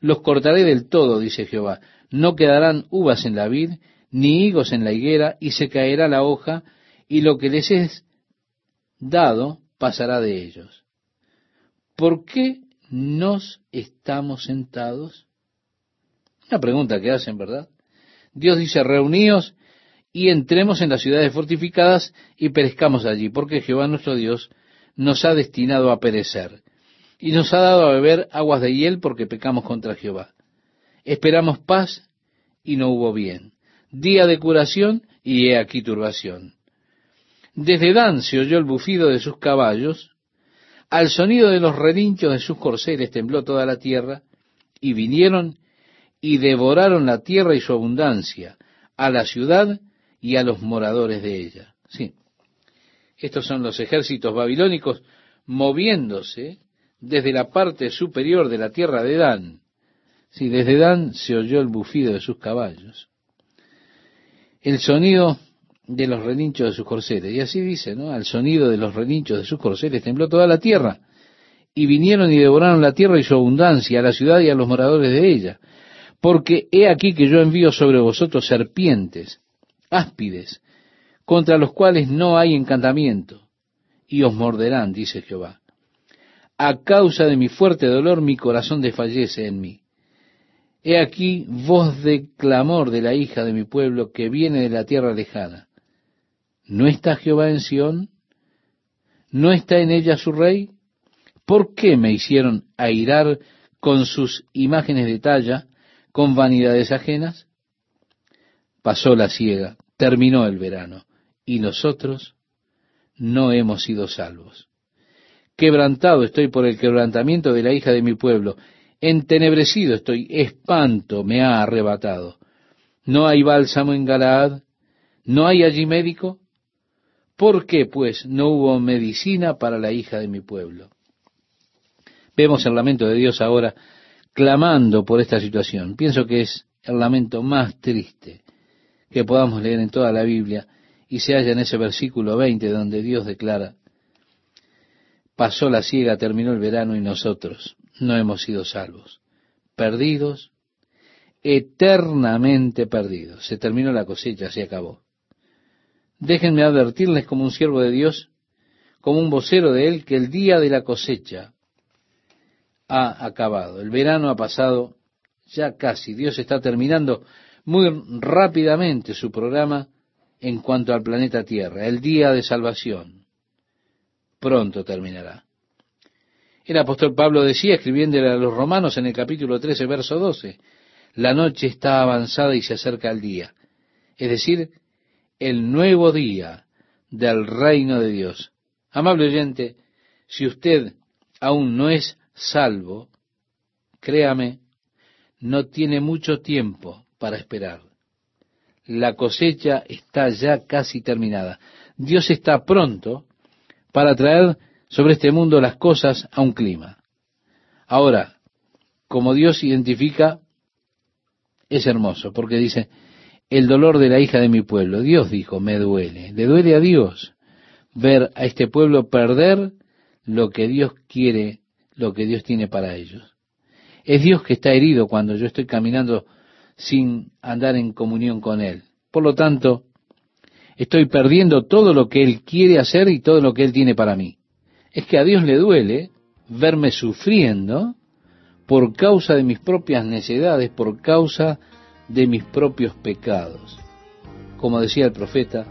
Los cortaré del todo, dice Jehová. No quedarán uvas en la vid, ni higos en la higuera, y se caerá la hoja, y lo que les es dado pasará de ellos. ¿Por qué nos estamos sentados? Una pregunta que hacen, ¿verdad? Dios dice, reuníos y entremos en las ciudades fortificadas y perezcamos allí, porque Jehová nuestro Dios nos ha destinado a perecer y nos ha dado a beber aguas de hiel porque pecamos contra Jehová. Esperamos paz y no hubo bien. Día de curación y he aquí turbación. Desde Dan se oyó el bufido de sus caballos, al sonido de los relinchos de sus corceles tembló toda la tierra, y vinieron y devoraron la tierra y su abundancia, a la ciudad y a los moradores de ella. Sí, estos son los ejércitos babilónicos moviéndose desde la parte superior de la tierra de Dan. Sí, desde Dan se oyó el bufido de sus caballos. El sonido de los relinchos de sus corceles. Y así dice, ¿no? Al sonido de los relinchos de sus corceles tembló toda la tierra. Y vinieron y devoraron la tierra y su abundancia, a la ciudad y a los moradores de ella. Porque he aquí que yo envío sobre vosotros serpientes, áspides, contra los cuales no hay encantamiento, y os morderán, dice Jehová. A causa de mi fuerte dolor mi corazón desfallece en mí. He aquí voz de clamor de la hija de mi pueblo que viene de la tierra lejana. ¿No está Jehová en Sión? ¿No está en ella su rey? ¿Por qué me hicieron airar con sus imágenes de talla, con vanidades ajenas? Pasó la siega, terminó el verano, y nosotros no hemos sido salvos. Quebrantado estoy por el quebrantamiento de la hija de mi pueblo, entenebrecido estoy, espanto me ha arrebatado. ¿No hay bálsamo en Galaad? ¿No hay allí médico? ¿Por qué, pues, no hubo medicina para la hija de mi pueblo? Vemos el lamento de Dios ahora clamando por esta situación. Pienso que es el lamento más triste que podamos leer en toda la Biblia y se halla en ese versículo 20 donde Dios declara, pasó la siega, terminó el verano y nosotros no hemos sido salvos, perdidos, eternamente perdidos. Se terminó la cosecha, se acabó. Déjenme advertirles como un siervo de Dios, como un vocero de Él, que el día de la cosecha ha acabado. El verano ha pasado ya casi. Dios está terminando muy rápidamente su programa en cuanto al planeta Tierra. El día de salvación pronto terminará. El apóstol Pablo decía, escribiéndole a los romanos en el capítulo 13, verso 12, la noche está avanzada y se acerca el día. Es decir, el nuevo día del reino de Dios. Amable oyente, si usted aún no es salvo, créame, no tiene mucho tiempo para esperar. La cosecha está ya casi terminada. Dios está pronto para traer sobre este mundo las cosas a un clima. Ahora, como Dios identifica, es hermoso, porque dice, el dolor de la hija de mi pueblo. Dios dijo, me duele. Le duele a Dios ver a este pueblo perder lo que Dios quiere lo que Dios tiene para ellos. Es Dios que está herido cuando yo estoy caminando sin andar en comunión con Él. Por lo tanto, estoy perdiendo todo lo que Él quiere hacer y todo lo que Él tiene para mí. Es que a Dios le duele verme sufriendo por causa de mis propias necedades, por causa de mis propios pecados. Como decía el profeta,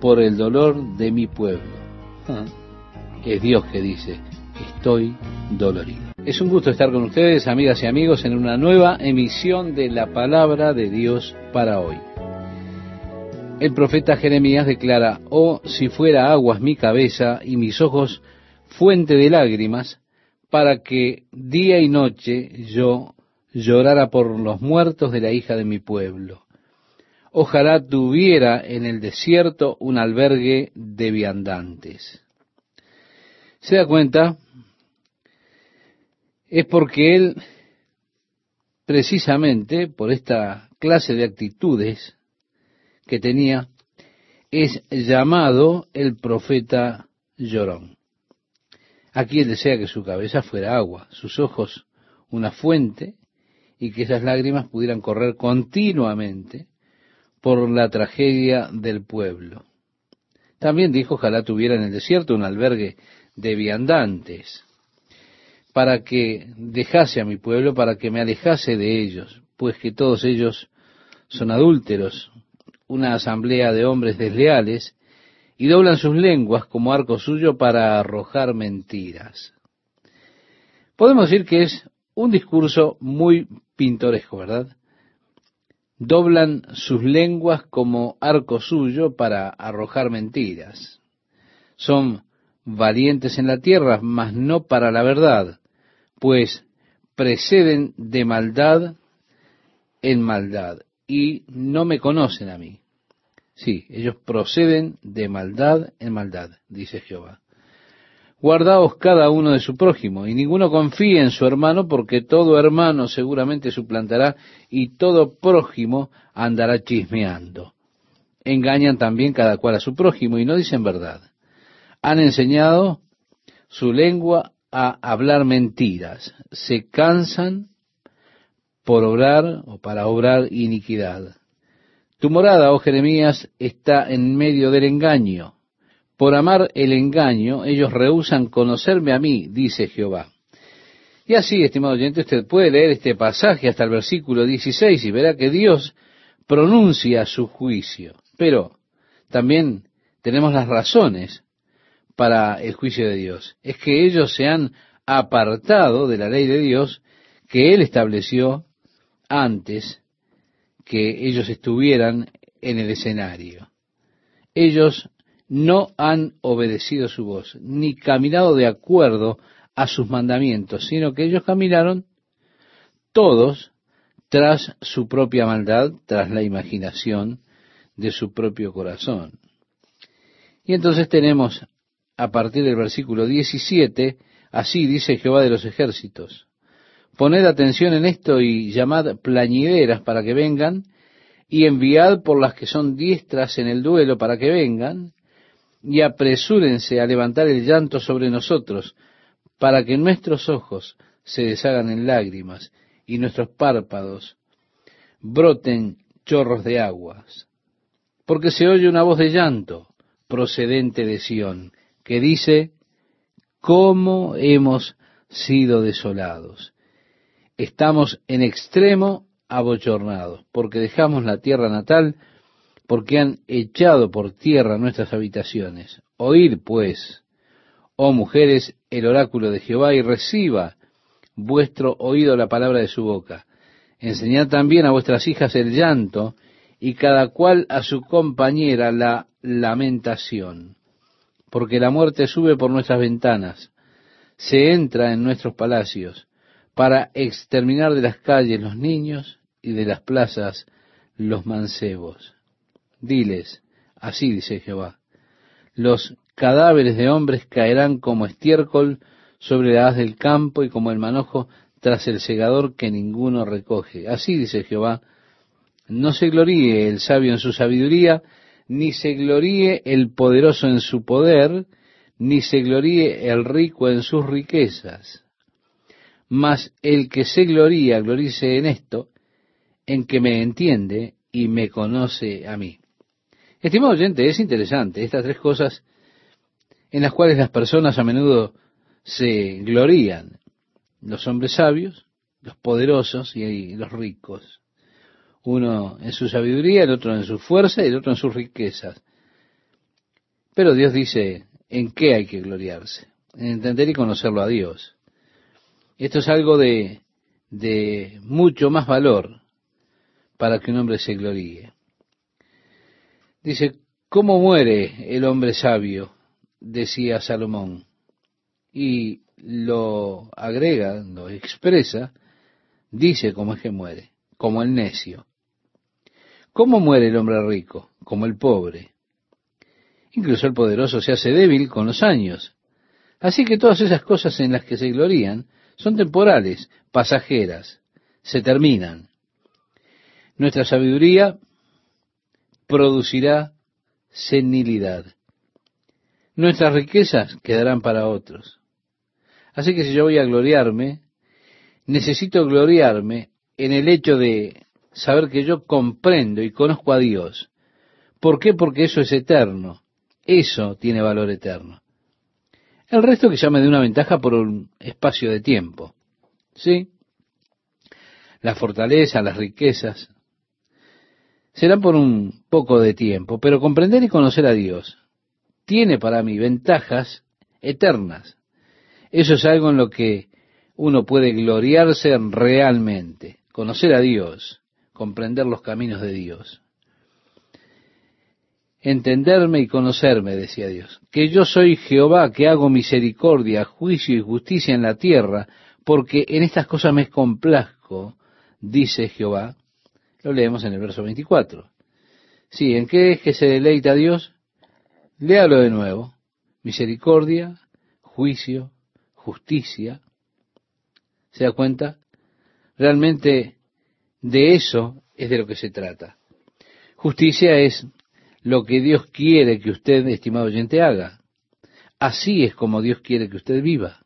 por el dolor de mi pueblo. Ah, es Dios que dice, estoy dolorido. Es un gusto estar con ustedes, amigas y amigos, en una nueva emisión de la palabra de Dios para hoy. El profeta Jeremías declara, oh, si fuera aguas mi cabeza y mis ojos fuente de lágrimas, para que día y noche yo llorara por los muertos de la hija de mi pueblo. Ojalá tuviera en el desierto un albergue de viandantes. ¿Se da cuenta? Es porque él, precisamente por esta clase de actitudes que tenía, es llamado el profeta llorón. Aquí él desea que su cabeza fuera agua, sus ojos una fuente, y que esas lágrimas pudieran correr continuamente por la tragedia del pueblo. También dijo, ojalá tuviera en el desierto un albergue de viandantes para que dejase a mi pueblo, para que me alejase de ellos, pues que todos ellos son adúlteros, una asamblea de hombres desleales, y doblan sus lenguas como arco suyo para arrojar mentiras. Podemos decir que es un discurso muy pintoresco, ¿verdad? Doblan sus lenguas como arco suyo para arrojar mentiras. Son valientes en la tierra, mas no para la verdad pues preceden de maldad en maldad y no me conocen a mí. Sí, ellos proceden de maldad en maldad, dice Jehová. Guardaos cada uno de su prójimo, y ninguno confíe en su hermano, porque todo hermano seguramente suplantará, y todo prójimo andará chismeando. Engañan también cada cual a su prójimo, y no dicen verdad. Han enseñado su lengua a hablar mentiras, se cansan por obrar o para obrar iniquidad. Tu morada, oh Jeremías, está en medio del engaño. Por amar el engaño, ellos rehusan conocerme a mí, dice Jehová. Y así, estimado oyente, usted puede leer este pasaje hasta el versículo 16 y verá que Dios pronuncia su juicio. Pero también tenemos las razones para el juicio de Dios. Es que ellos se han apartado de la ley de Dios que Él estableció antes que ellos estuvieran en el escenario. Ellos no han obedecido su voz, ni caminado de acuerdo a sus mandamientos, sino que ellos caminaron todos tras su propia maldad, tras la imaginación de su propio corazón. Y entonces tenemos a partir del versículo 17 Así dice Jehová de los ejércitos. Poned atención en esto y llamad plañideras para que vengan, y enviad por las que son diestras en el duelo para que vengan, y apresúrense a levantar el llanto sobre nosotros, para que nuestros ojos se deshagan en lágrimas, y nuestros párpados broten chorros de aguas. Porque se oye una voz de llanto procedente de Sión, que dice, ¿cómo hemos sido desolados? Estamos en extremo abochornados, porque dejamos la tierra natal, porque han echado por tierra nuestras habitaciones. Oíd, pues, oh mujeres, el oráculo de Jehová, y reciba vuestro oído la palabra de su boca. Enseñad también a vuestras hijas el llanto, y cada cual a su compañera la lamentación. Porque la muerte sube por nuestras ventanas, se entra en nuestros palacios, para exterminar de las calles los niños y de las plazas los mancebos. Diles, así dice Jehová, los cadáveres de hombres caerán como estiércol sobre la haz del campo y como el manojo tras el segador que ninguno recoge. Así dice Jehová, no se gloríe el sabio en su sabiduría, ni se gloríe el poderoso en su poder, ni se gloríe el rico en sus riquezas mas el que se gloría, gloríce en esto, en que me entiende y me conoce a mí. Estimado oyente, es interesante estas tres cosas en las cuales las personas a menudo se glorían. Los hombres sabios, los poderosos y los ricos. Uno en su sabiduría, el otro en su fuerza y el otro en sus riquezas. Pero Dios dice en qué hay que gloriarse, en entender y conocerlo a Dios. Esto es algo de, de mucho más valor para que un hombre se gloríe. Dice, ¿cómo muere el hombre sabio? decía Salomón. Y lo agrega, lo expresa, dice cómo es que muere, como el necio. ¿Cómo muere el hombre rico? Como el pobre. Incluso el poderoso se hace débil con los años. Así que todas esas cosas en las que se glorían son temporales, pasajeras, se terminan. Nuestra sabiduría producirá senilidad. Nuestras riquezas quedarán para otros. Así que si yo voy a gloriarme, necesito gloriarme en el hecho de saber que yo comprendo y conozco a Dios. ¿Por qué? Porque eso es eterno. Eso tiene valor eterno. El resto que llame de una ventaja por un espacio de tiempo. ¿Sí? La fortaleza, las riquezas, serán por un poco de tiempo, pero comprender y conocer a Dios tiene para mí ventajas eternas. Eso es algo en lo que uno puede gloriarse realmente, conocer a Dios, comprender los caminos de Dios entenderme y conocerme, decía Dios, que yo soy Jehová, que hago misericordia, juicio y justicia en la tierra, porque en estas cosas me complazco, dice Jehová. Lo leemos en el verso 24. Sí, ¿en qué es que se deleita Dios? Léalo de nuevo. Misericordia, juicio, justicia. ¿Se da cuenta? Realmente de eso es de lo que se trata. Justicia es lo que Dios quiere que usted, estimado oyente, haga. Así es como Dios quiere que usted viva,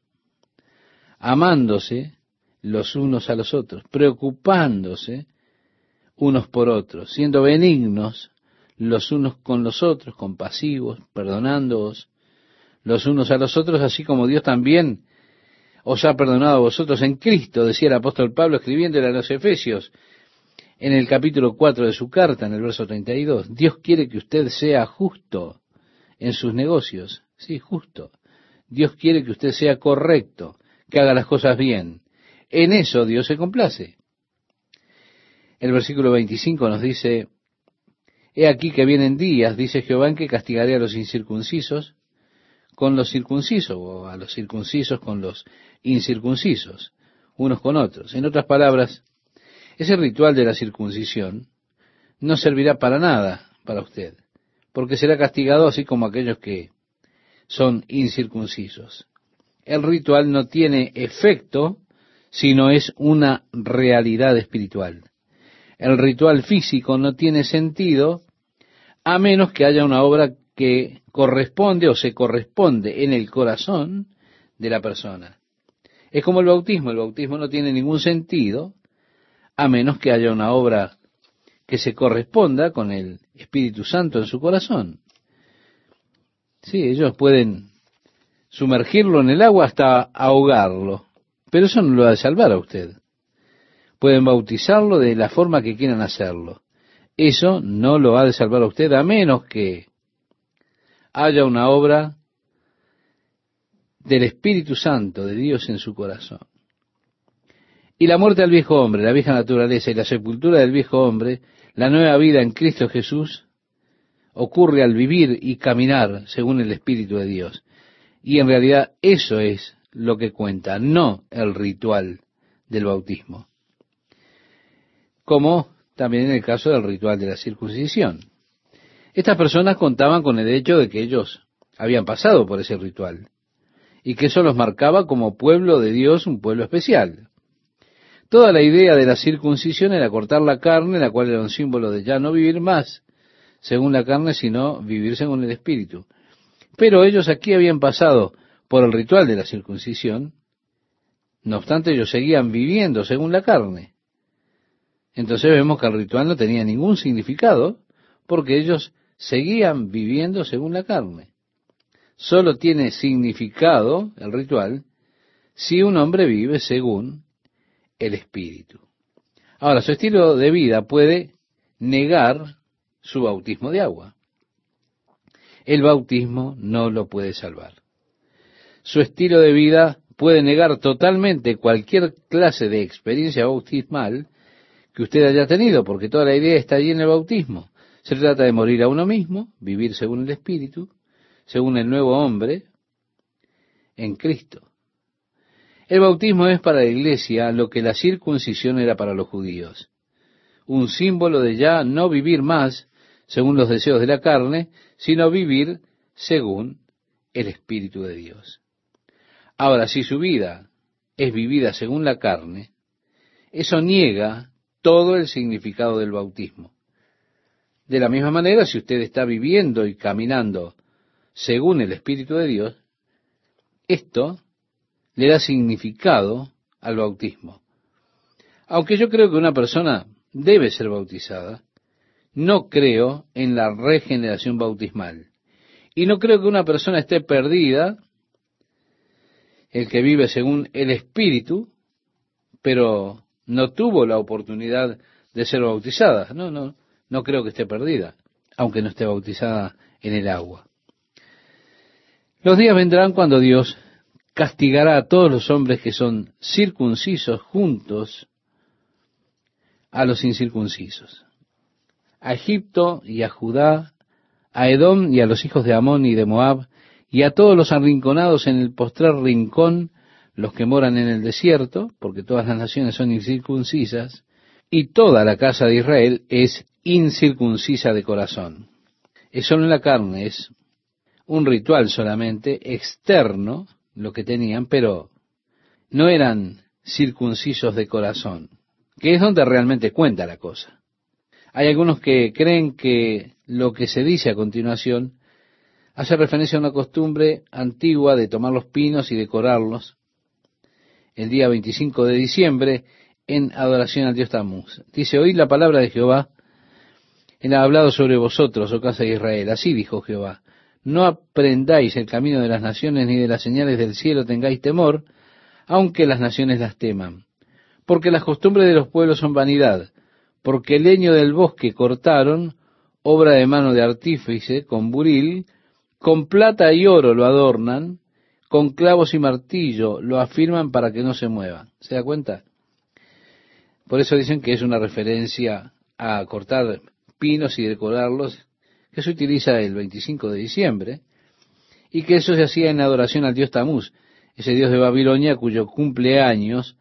amándose los unos a los otros, preocupándose unos por otros, siendo benignos los unos con los otros, compasivos, perdonándoos los unos a los otros, así como Dios también os ha perdonado a vosotros en Cristo, decía el apóstol Pablo escribiéndole a los Efesios, en el capítulo 4 de su carta, en el verso 32. Dios quiere que usted sea justo en sus negocios. Sí, justo. Dios quiere que usted sea correcto, que haga las cosas bien. En eso Dios se complace. El versículo 25 nos dice, He aquí que vienen días, dice Jehová, que castigaré a los incircuncisos con los circuncisos, o a los circuncisos con los incircuncisos, unos con otros. En otras palabras, ese ritual de la circuncisión no servirá para nada para usted, porque será castigado así como aquellos que son incircuncisos. el ritual no tiene efecto, sino es una realidad espiritual. El ritual físico no tiene sentido a menos que haya una obra que corresponde o se corresponde en el corazón de la persona. Es como el bautismo, el bautismo no tiene ningún sentido a menos que haya una obra que se corresponda con el Espíritu Santo en su corazón. Sí, ellos pueden sumergirlo en el agua hasta ahogarlo, pero eso no lo ha de salvar a usted. Pueden bautizarlo de la forma que quieran hacerlo. Eso no lo ha de salvar a usted a menos que haya una obra del Espíritu Santo de Dios en su corazón. Y la muerte al viejo hombre, la vieja naturaleza y la sepultura del viejo hombre, la nueva vida en Cristo Jesús, ocurre al vivir y caminar según el Espíritu de Dios. Y en realidad eso es lo que cuenta, no el ritual del bautismo. Como también en el caso del ritual de la circuncisión. Estas personas contaban con el hecho de que ellos habían pasado por ese ritual y que eso los marcaba como pueblo de Dios, un pueblo especial. Toda la idea de la circuncisión era cortar la carne, la cual era un símbolo de ya no vivir más según la carne, sino vivir según el espíritu. Pero ellos aquí habían pasado por el ritual de la circuncisión, no obstante ellos seguían viviendo según la carne. Entonces vemos que el ritual no tenía ningún significado porque ellos seguían viviendo según la carne. Solo tiene significado el ritual si un hombre vive según el espíritu. Ahora, su estilo de vida puede negar su bautismo de agua. El bautismo no lo puede salvar. Su estilo de vida puede negar totalmente cualquier clase de experiencia bautismal que usted haya tenido, porque toda la idea está allí en el bautismo. Se trata de morir a uno mismo, vivir según el Espíritu, según el nuevo hombre, en Cristo. El bautismo es para la iglesia lo que la circuncisión era para los judíos, un símbolo de ya no vivir más según los deseos de la carne, sino vivir según el Espíritu de Dios. Ahora, si su vida es vivida según la carne, eso niega todo el significado del bautismo. De la misma manera, si usted está viviendo y caminando según el Espíritu de Dios, esto le da significado al bautismo. Aunque yo creo que una persona debe ser bautizada, no creo en la regeneración bautismal. Y no creo que una persona esté perdida, el que vive según el Espíritu, pero no tuvo la oportunidad de ser bautizada. No, no, no creo que esté perdida, aunque no esté bautizada en el agua. Los días vendrán cuando Dios castigará a todos los hombres que son circuncisos juntos a los incircuncisos. A Egipto y a Judá, a Edom y a los hijos de Amón y de Moab, y a todos los arrinconados en el postrer rincón los que moran en el desierto, porque todas las naciones son incircuncisas, y toda la casa de Israel es incircuncisa de corazón. Es solo en la carne, es un ritual solamente externo lo que tenían, pero no eran circuncisos de corazón, que es donde realmente cuenta la cosa. Hay algunos que creen que lo que se dice a continuación hace referencia a una costumbre antigua de tomar los pinos y decorarlos el día 25 de diciembre en adoración al Dios Tamuz. Dice, oíd la palabra de Jehová, él ha hablado sobre vosotros, oh casa de Israel. Así dijo Jehová, no aprendáis el camino de las naciones ni de las señales del cielo tengáis temor, aunque las naciones las teman. Porque las costumbres de los pueblos son vanidad, porque el leño del bosque cortaron, obra de mano de artífice, con buril, con plata y oro lo adornan, con clavos y martillo lo afirman para que no se muevan. ¿Se da cuenta? Por eso dicen que es una referencia a cortar pinos y decorarlos, que se utiliza el 25 de diciembre, y que eso se hacía en adoración al dios Tamuz, ese dios de Babilonia cuyo cumpleaños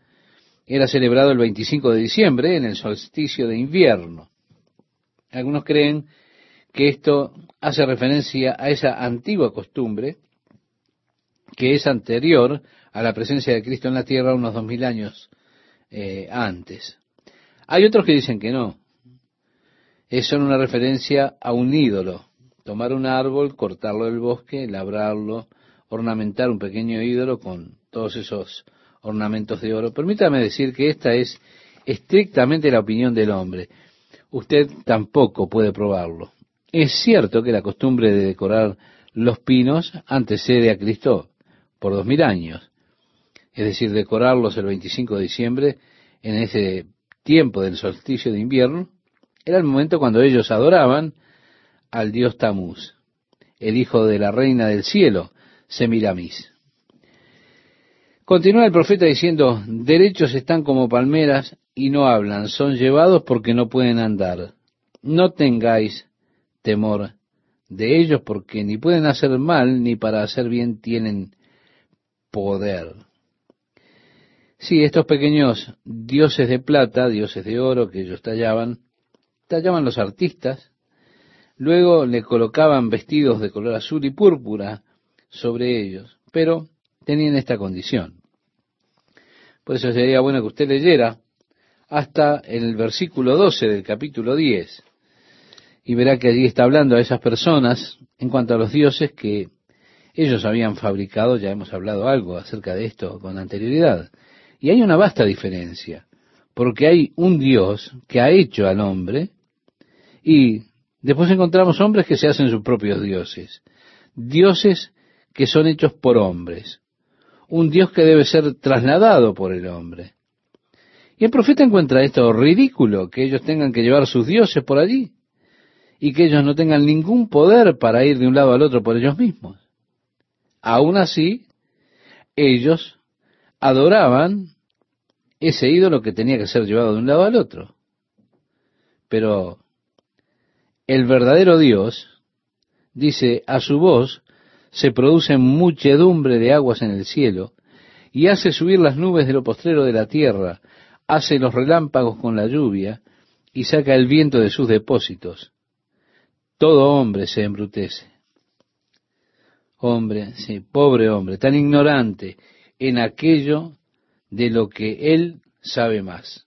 era celebrado el 25 de diciembre en el solsticio de invierno. Algunos creen que esto hace referencia a esa antigua costumbre que es anterior a la presencia de Cristo en la tierra unos dos mil años eh, antes. Hay otros que dicen que no. Solo una referencia a un ídolo. Tomar un árbol, cortarlo del bosque, labrarlo, ornamentar un pequeño ídolo con todos esos ornamentos de oro. Permítame decir que esta es estrictamente la opinión del hombre. Usted tampoco puede probarlo. Es cierto que la costumbre de decorar los pinos antecede a Cristo por dos mil años. Es decir, decorarlos el 25 de diciembre en ese tiempo del solsticio de invierno era el momento cuando ellos adoraban al dios Tamuz, el hijo de la reina del cielo, Semiramis. Continúa el profeta diciendo, derechos están como palmeras y no hablan, son llevados porque no pueden andar. No tengáis temor de ellos porque ni pueden hacer mal ni para hacer bien tienen poder. Sí, estos pequeños dioses de plata, dioses de oro que ellos tallaban, tallaban los artistas, luego le colocaban vestidos de color azul y púrpura sobre ellos, pero tenían esta condición. Por eso sería bueno que usted leyera hasta el versículo 12 del capítulo 10 y verá que allí está hablando a esas personas en cuanto a los dioses que ellos habían fabricado, ya hemos hablado algo acerca de esto con anterioridad. Y hay una vasta diferencia, porque hay un Dios que ha hecho al hombre y después encontramos hombres que se hacen sus propios dioses, dioses que son hechos por hombres, un Dios que debe ser trasladado por el hombre. Y el profeta encuentra esto ridículo, que ellos tengan que llevar sus dioses por allí y que ellos no tengan ningún poder para ir de un lado al otro por ellos mismos. Aún así, ellos adoraban ese ídolo que tenía que ser llevado de un lado al otro. Pero el verdadero Dios dice, a su voz se produce muchedumbre de aguas en el cielo, y hace subir las nubes de lo postrero de la tierra, hace los relámpagos con la lluvia, y saca el viento de sus depósitos. Todo hombre se embrutece hombre, sí, pobre hombre, tan ignorante en aquello de lo que él sabe más.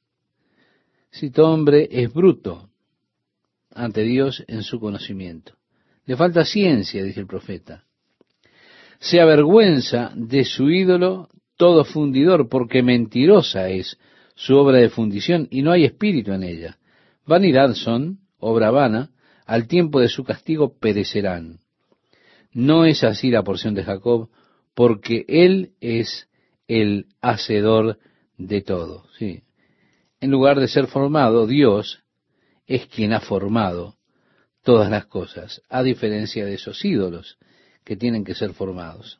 Si todo hombre es bruto ante Dios en su conocimiento. Le falta ciencia, dice el profeta. Se avergüenza de su ídolo todo fundidor, porque mentirosa es su obra de fundición y no hay espíritu en ella. Vanidad son, obra vana, al tiempo de su castigo perecerán. No es así la porción de Jacob, porque Él es el hacedor de todo. ¿sí? En lugar de ser formado, Dios es quien ha formado todas las cosas, a diferencia de esos ídolos que tienen que ser formados.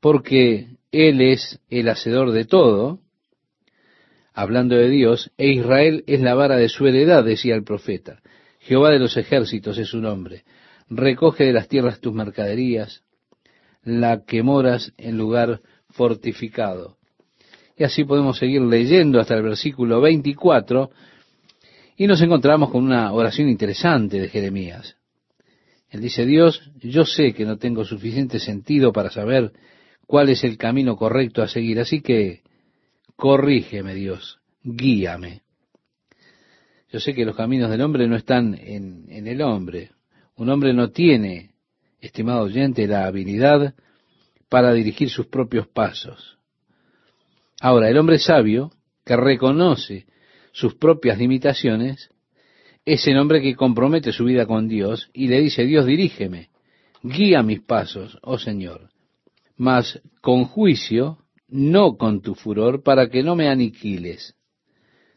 Porque Él es el hacedor de todo, hablando de Dios, e Israel es la vara de su heredad, decía el profeta. Jehová de los ejércitos es su nombre recoge de las tierras tus mercaderías, la que moras en lugar fortificado. Y así podemos seguir leyendo hasta el versículo 24 y nos encontramos con una oración interesante de Jeremías. Él dice, Dios, yo sé que no tengo suficiente sentido para saber cuál es el camino correcto a seguir, así que corrígeme, Dios, guíame. Yo sé que los caminos del hombre no están en, en el hombre, un hombre no tiene, estimado oyente, la habilidad para dirigir sus propios pasos. Ahora, el hombre sabio, que reconoce sus propias limitaciones, es el hombre que compromete su vida con Dios y le dice, Dios, dirígeme, guía mis pasos, oh Señor, mas con juicio, no con tu furor, para que no me aniquiles.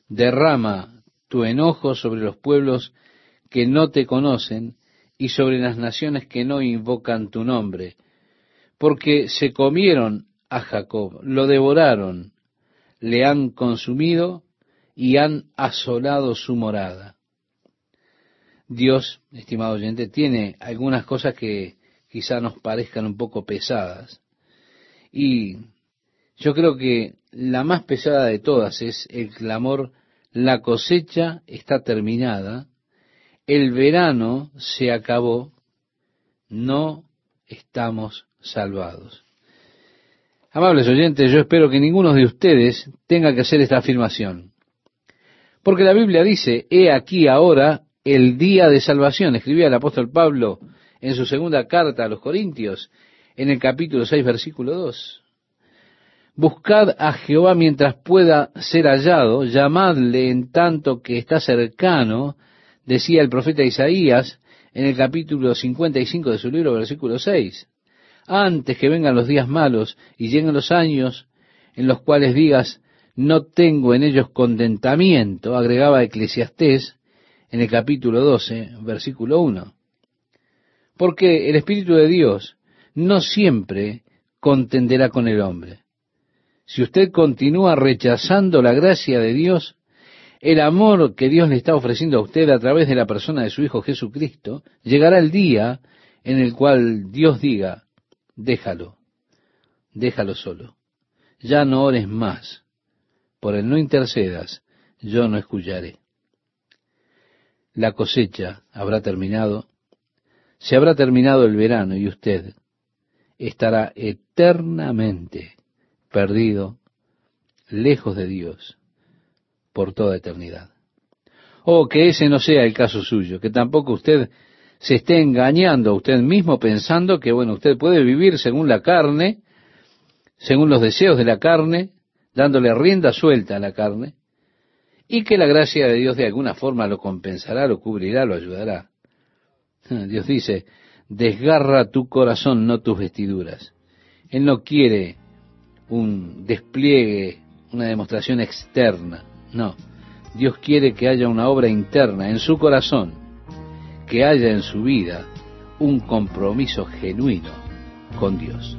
Derrama tu enojo sobre los pueblos que no te conocen y sobre las naciones que no invocan tu nombre, porque se comieron a Jacob, lo devoraron, le han consumido y han asolado su morada. Dios, estimado oyente, tiene algunas cosas que quizá nos parezcan un poco pesadas. Y yo creo que la más pesada de todas es el clamor, la cosecha está terminada, el verano se acabó, no estamos salvados. Amables oyentes, yo espero que ninguno de ustedes tenga que hacer esta afirmación. Porque la Biblia dice, he aquí ahora el día de salvación, escribía el apóstol Pablo en su segunda carta a los Corintios, en el capítulo 6, versículo 2. Buscad a Jehová mientras pueda ser hallado, llamadle en tanto que está cercano, decía el profeta Isaías en el capítulo 55 de su libro, versículo 6. Antes que vengan los días malos y lleguen los años en los cuales digas, no tengo en ellos contentamiento, agregaba Eclesiastés en el capítulo 12, versículo 1. Porque el Espíritu de Dios no siempre contenderá con el hombre. Si usted continúa rechazando la gracia de Dios, el amor que Dios le está ofreciendo a usted a través de la persona de su Hijo Jesucristo, llegará el día en el cual Dios diga, déjalo, déjalo solo, ya no ores más, por el no intercedas, yo no escucharé. La cosecha habrá terminado, se habrá terminado el verano y usted estará eternamente perdido, lejos de Dios, por toda eternidad. O que ese no sea el caso suyo, que tampoco usted se esté engañando a usted mismo pensando que, bueno, usted puede vivir según la carne, según los deseos de la carne, dándole rienda suelta a la carne, y que la gracia de Dios de alguna forma lo compensará, lo cubrirá, lo ayudará. Dios dice, desgarra tu corazón, no tus vestiduras. Él no quiere un despliegue, una demostración externa. No, Dios quiere que haya una obra interna en su corazón, que haya en su vida un compromiso genuino con Dios.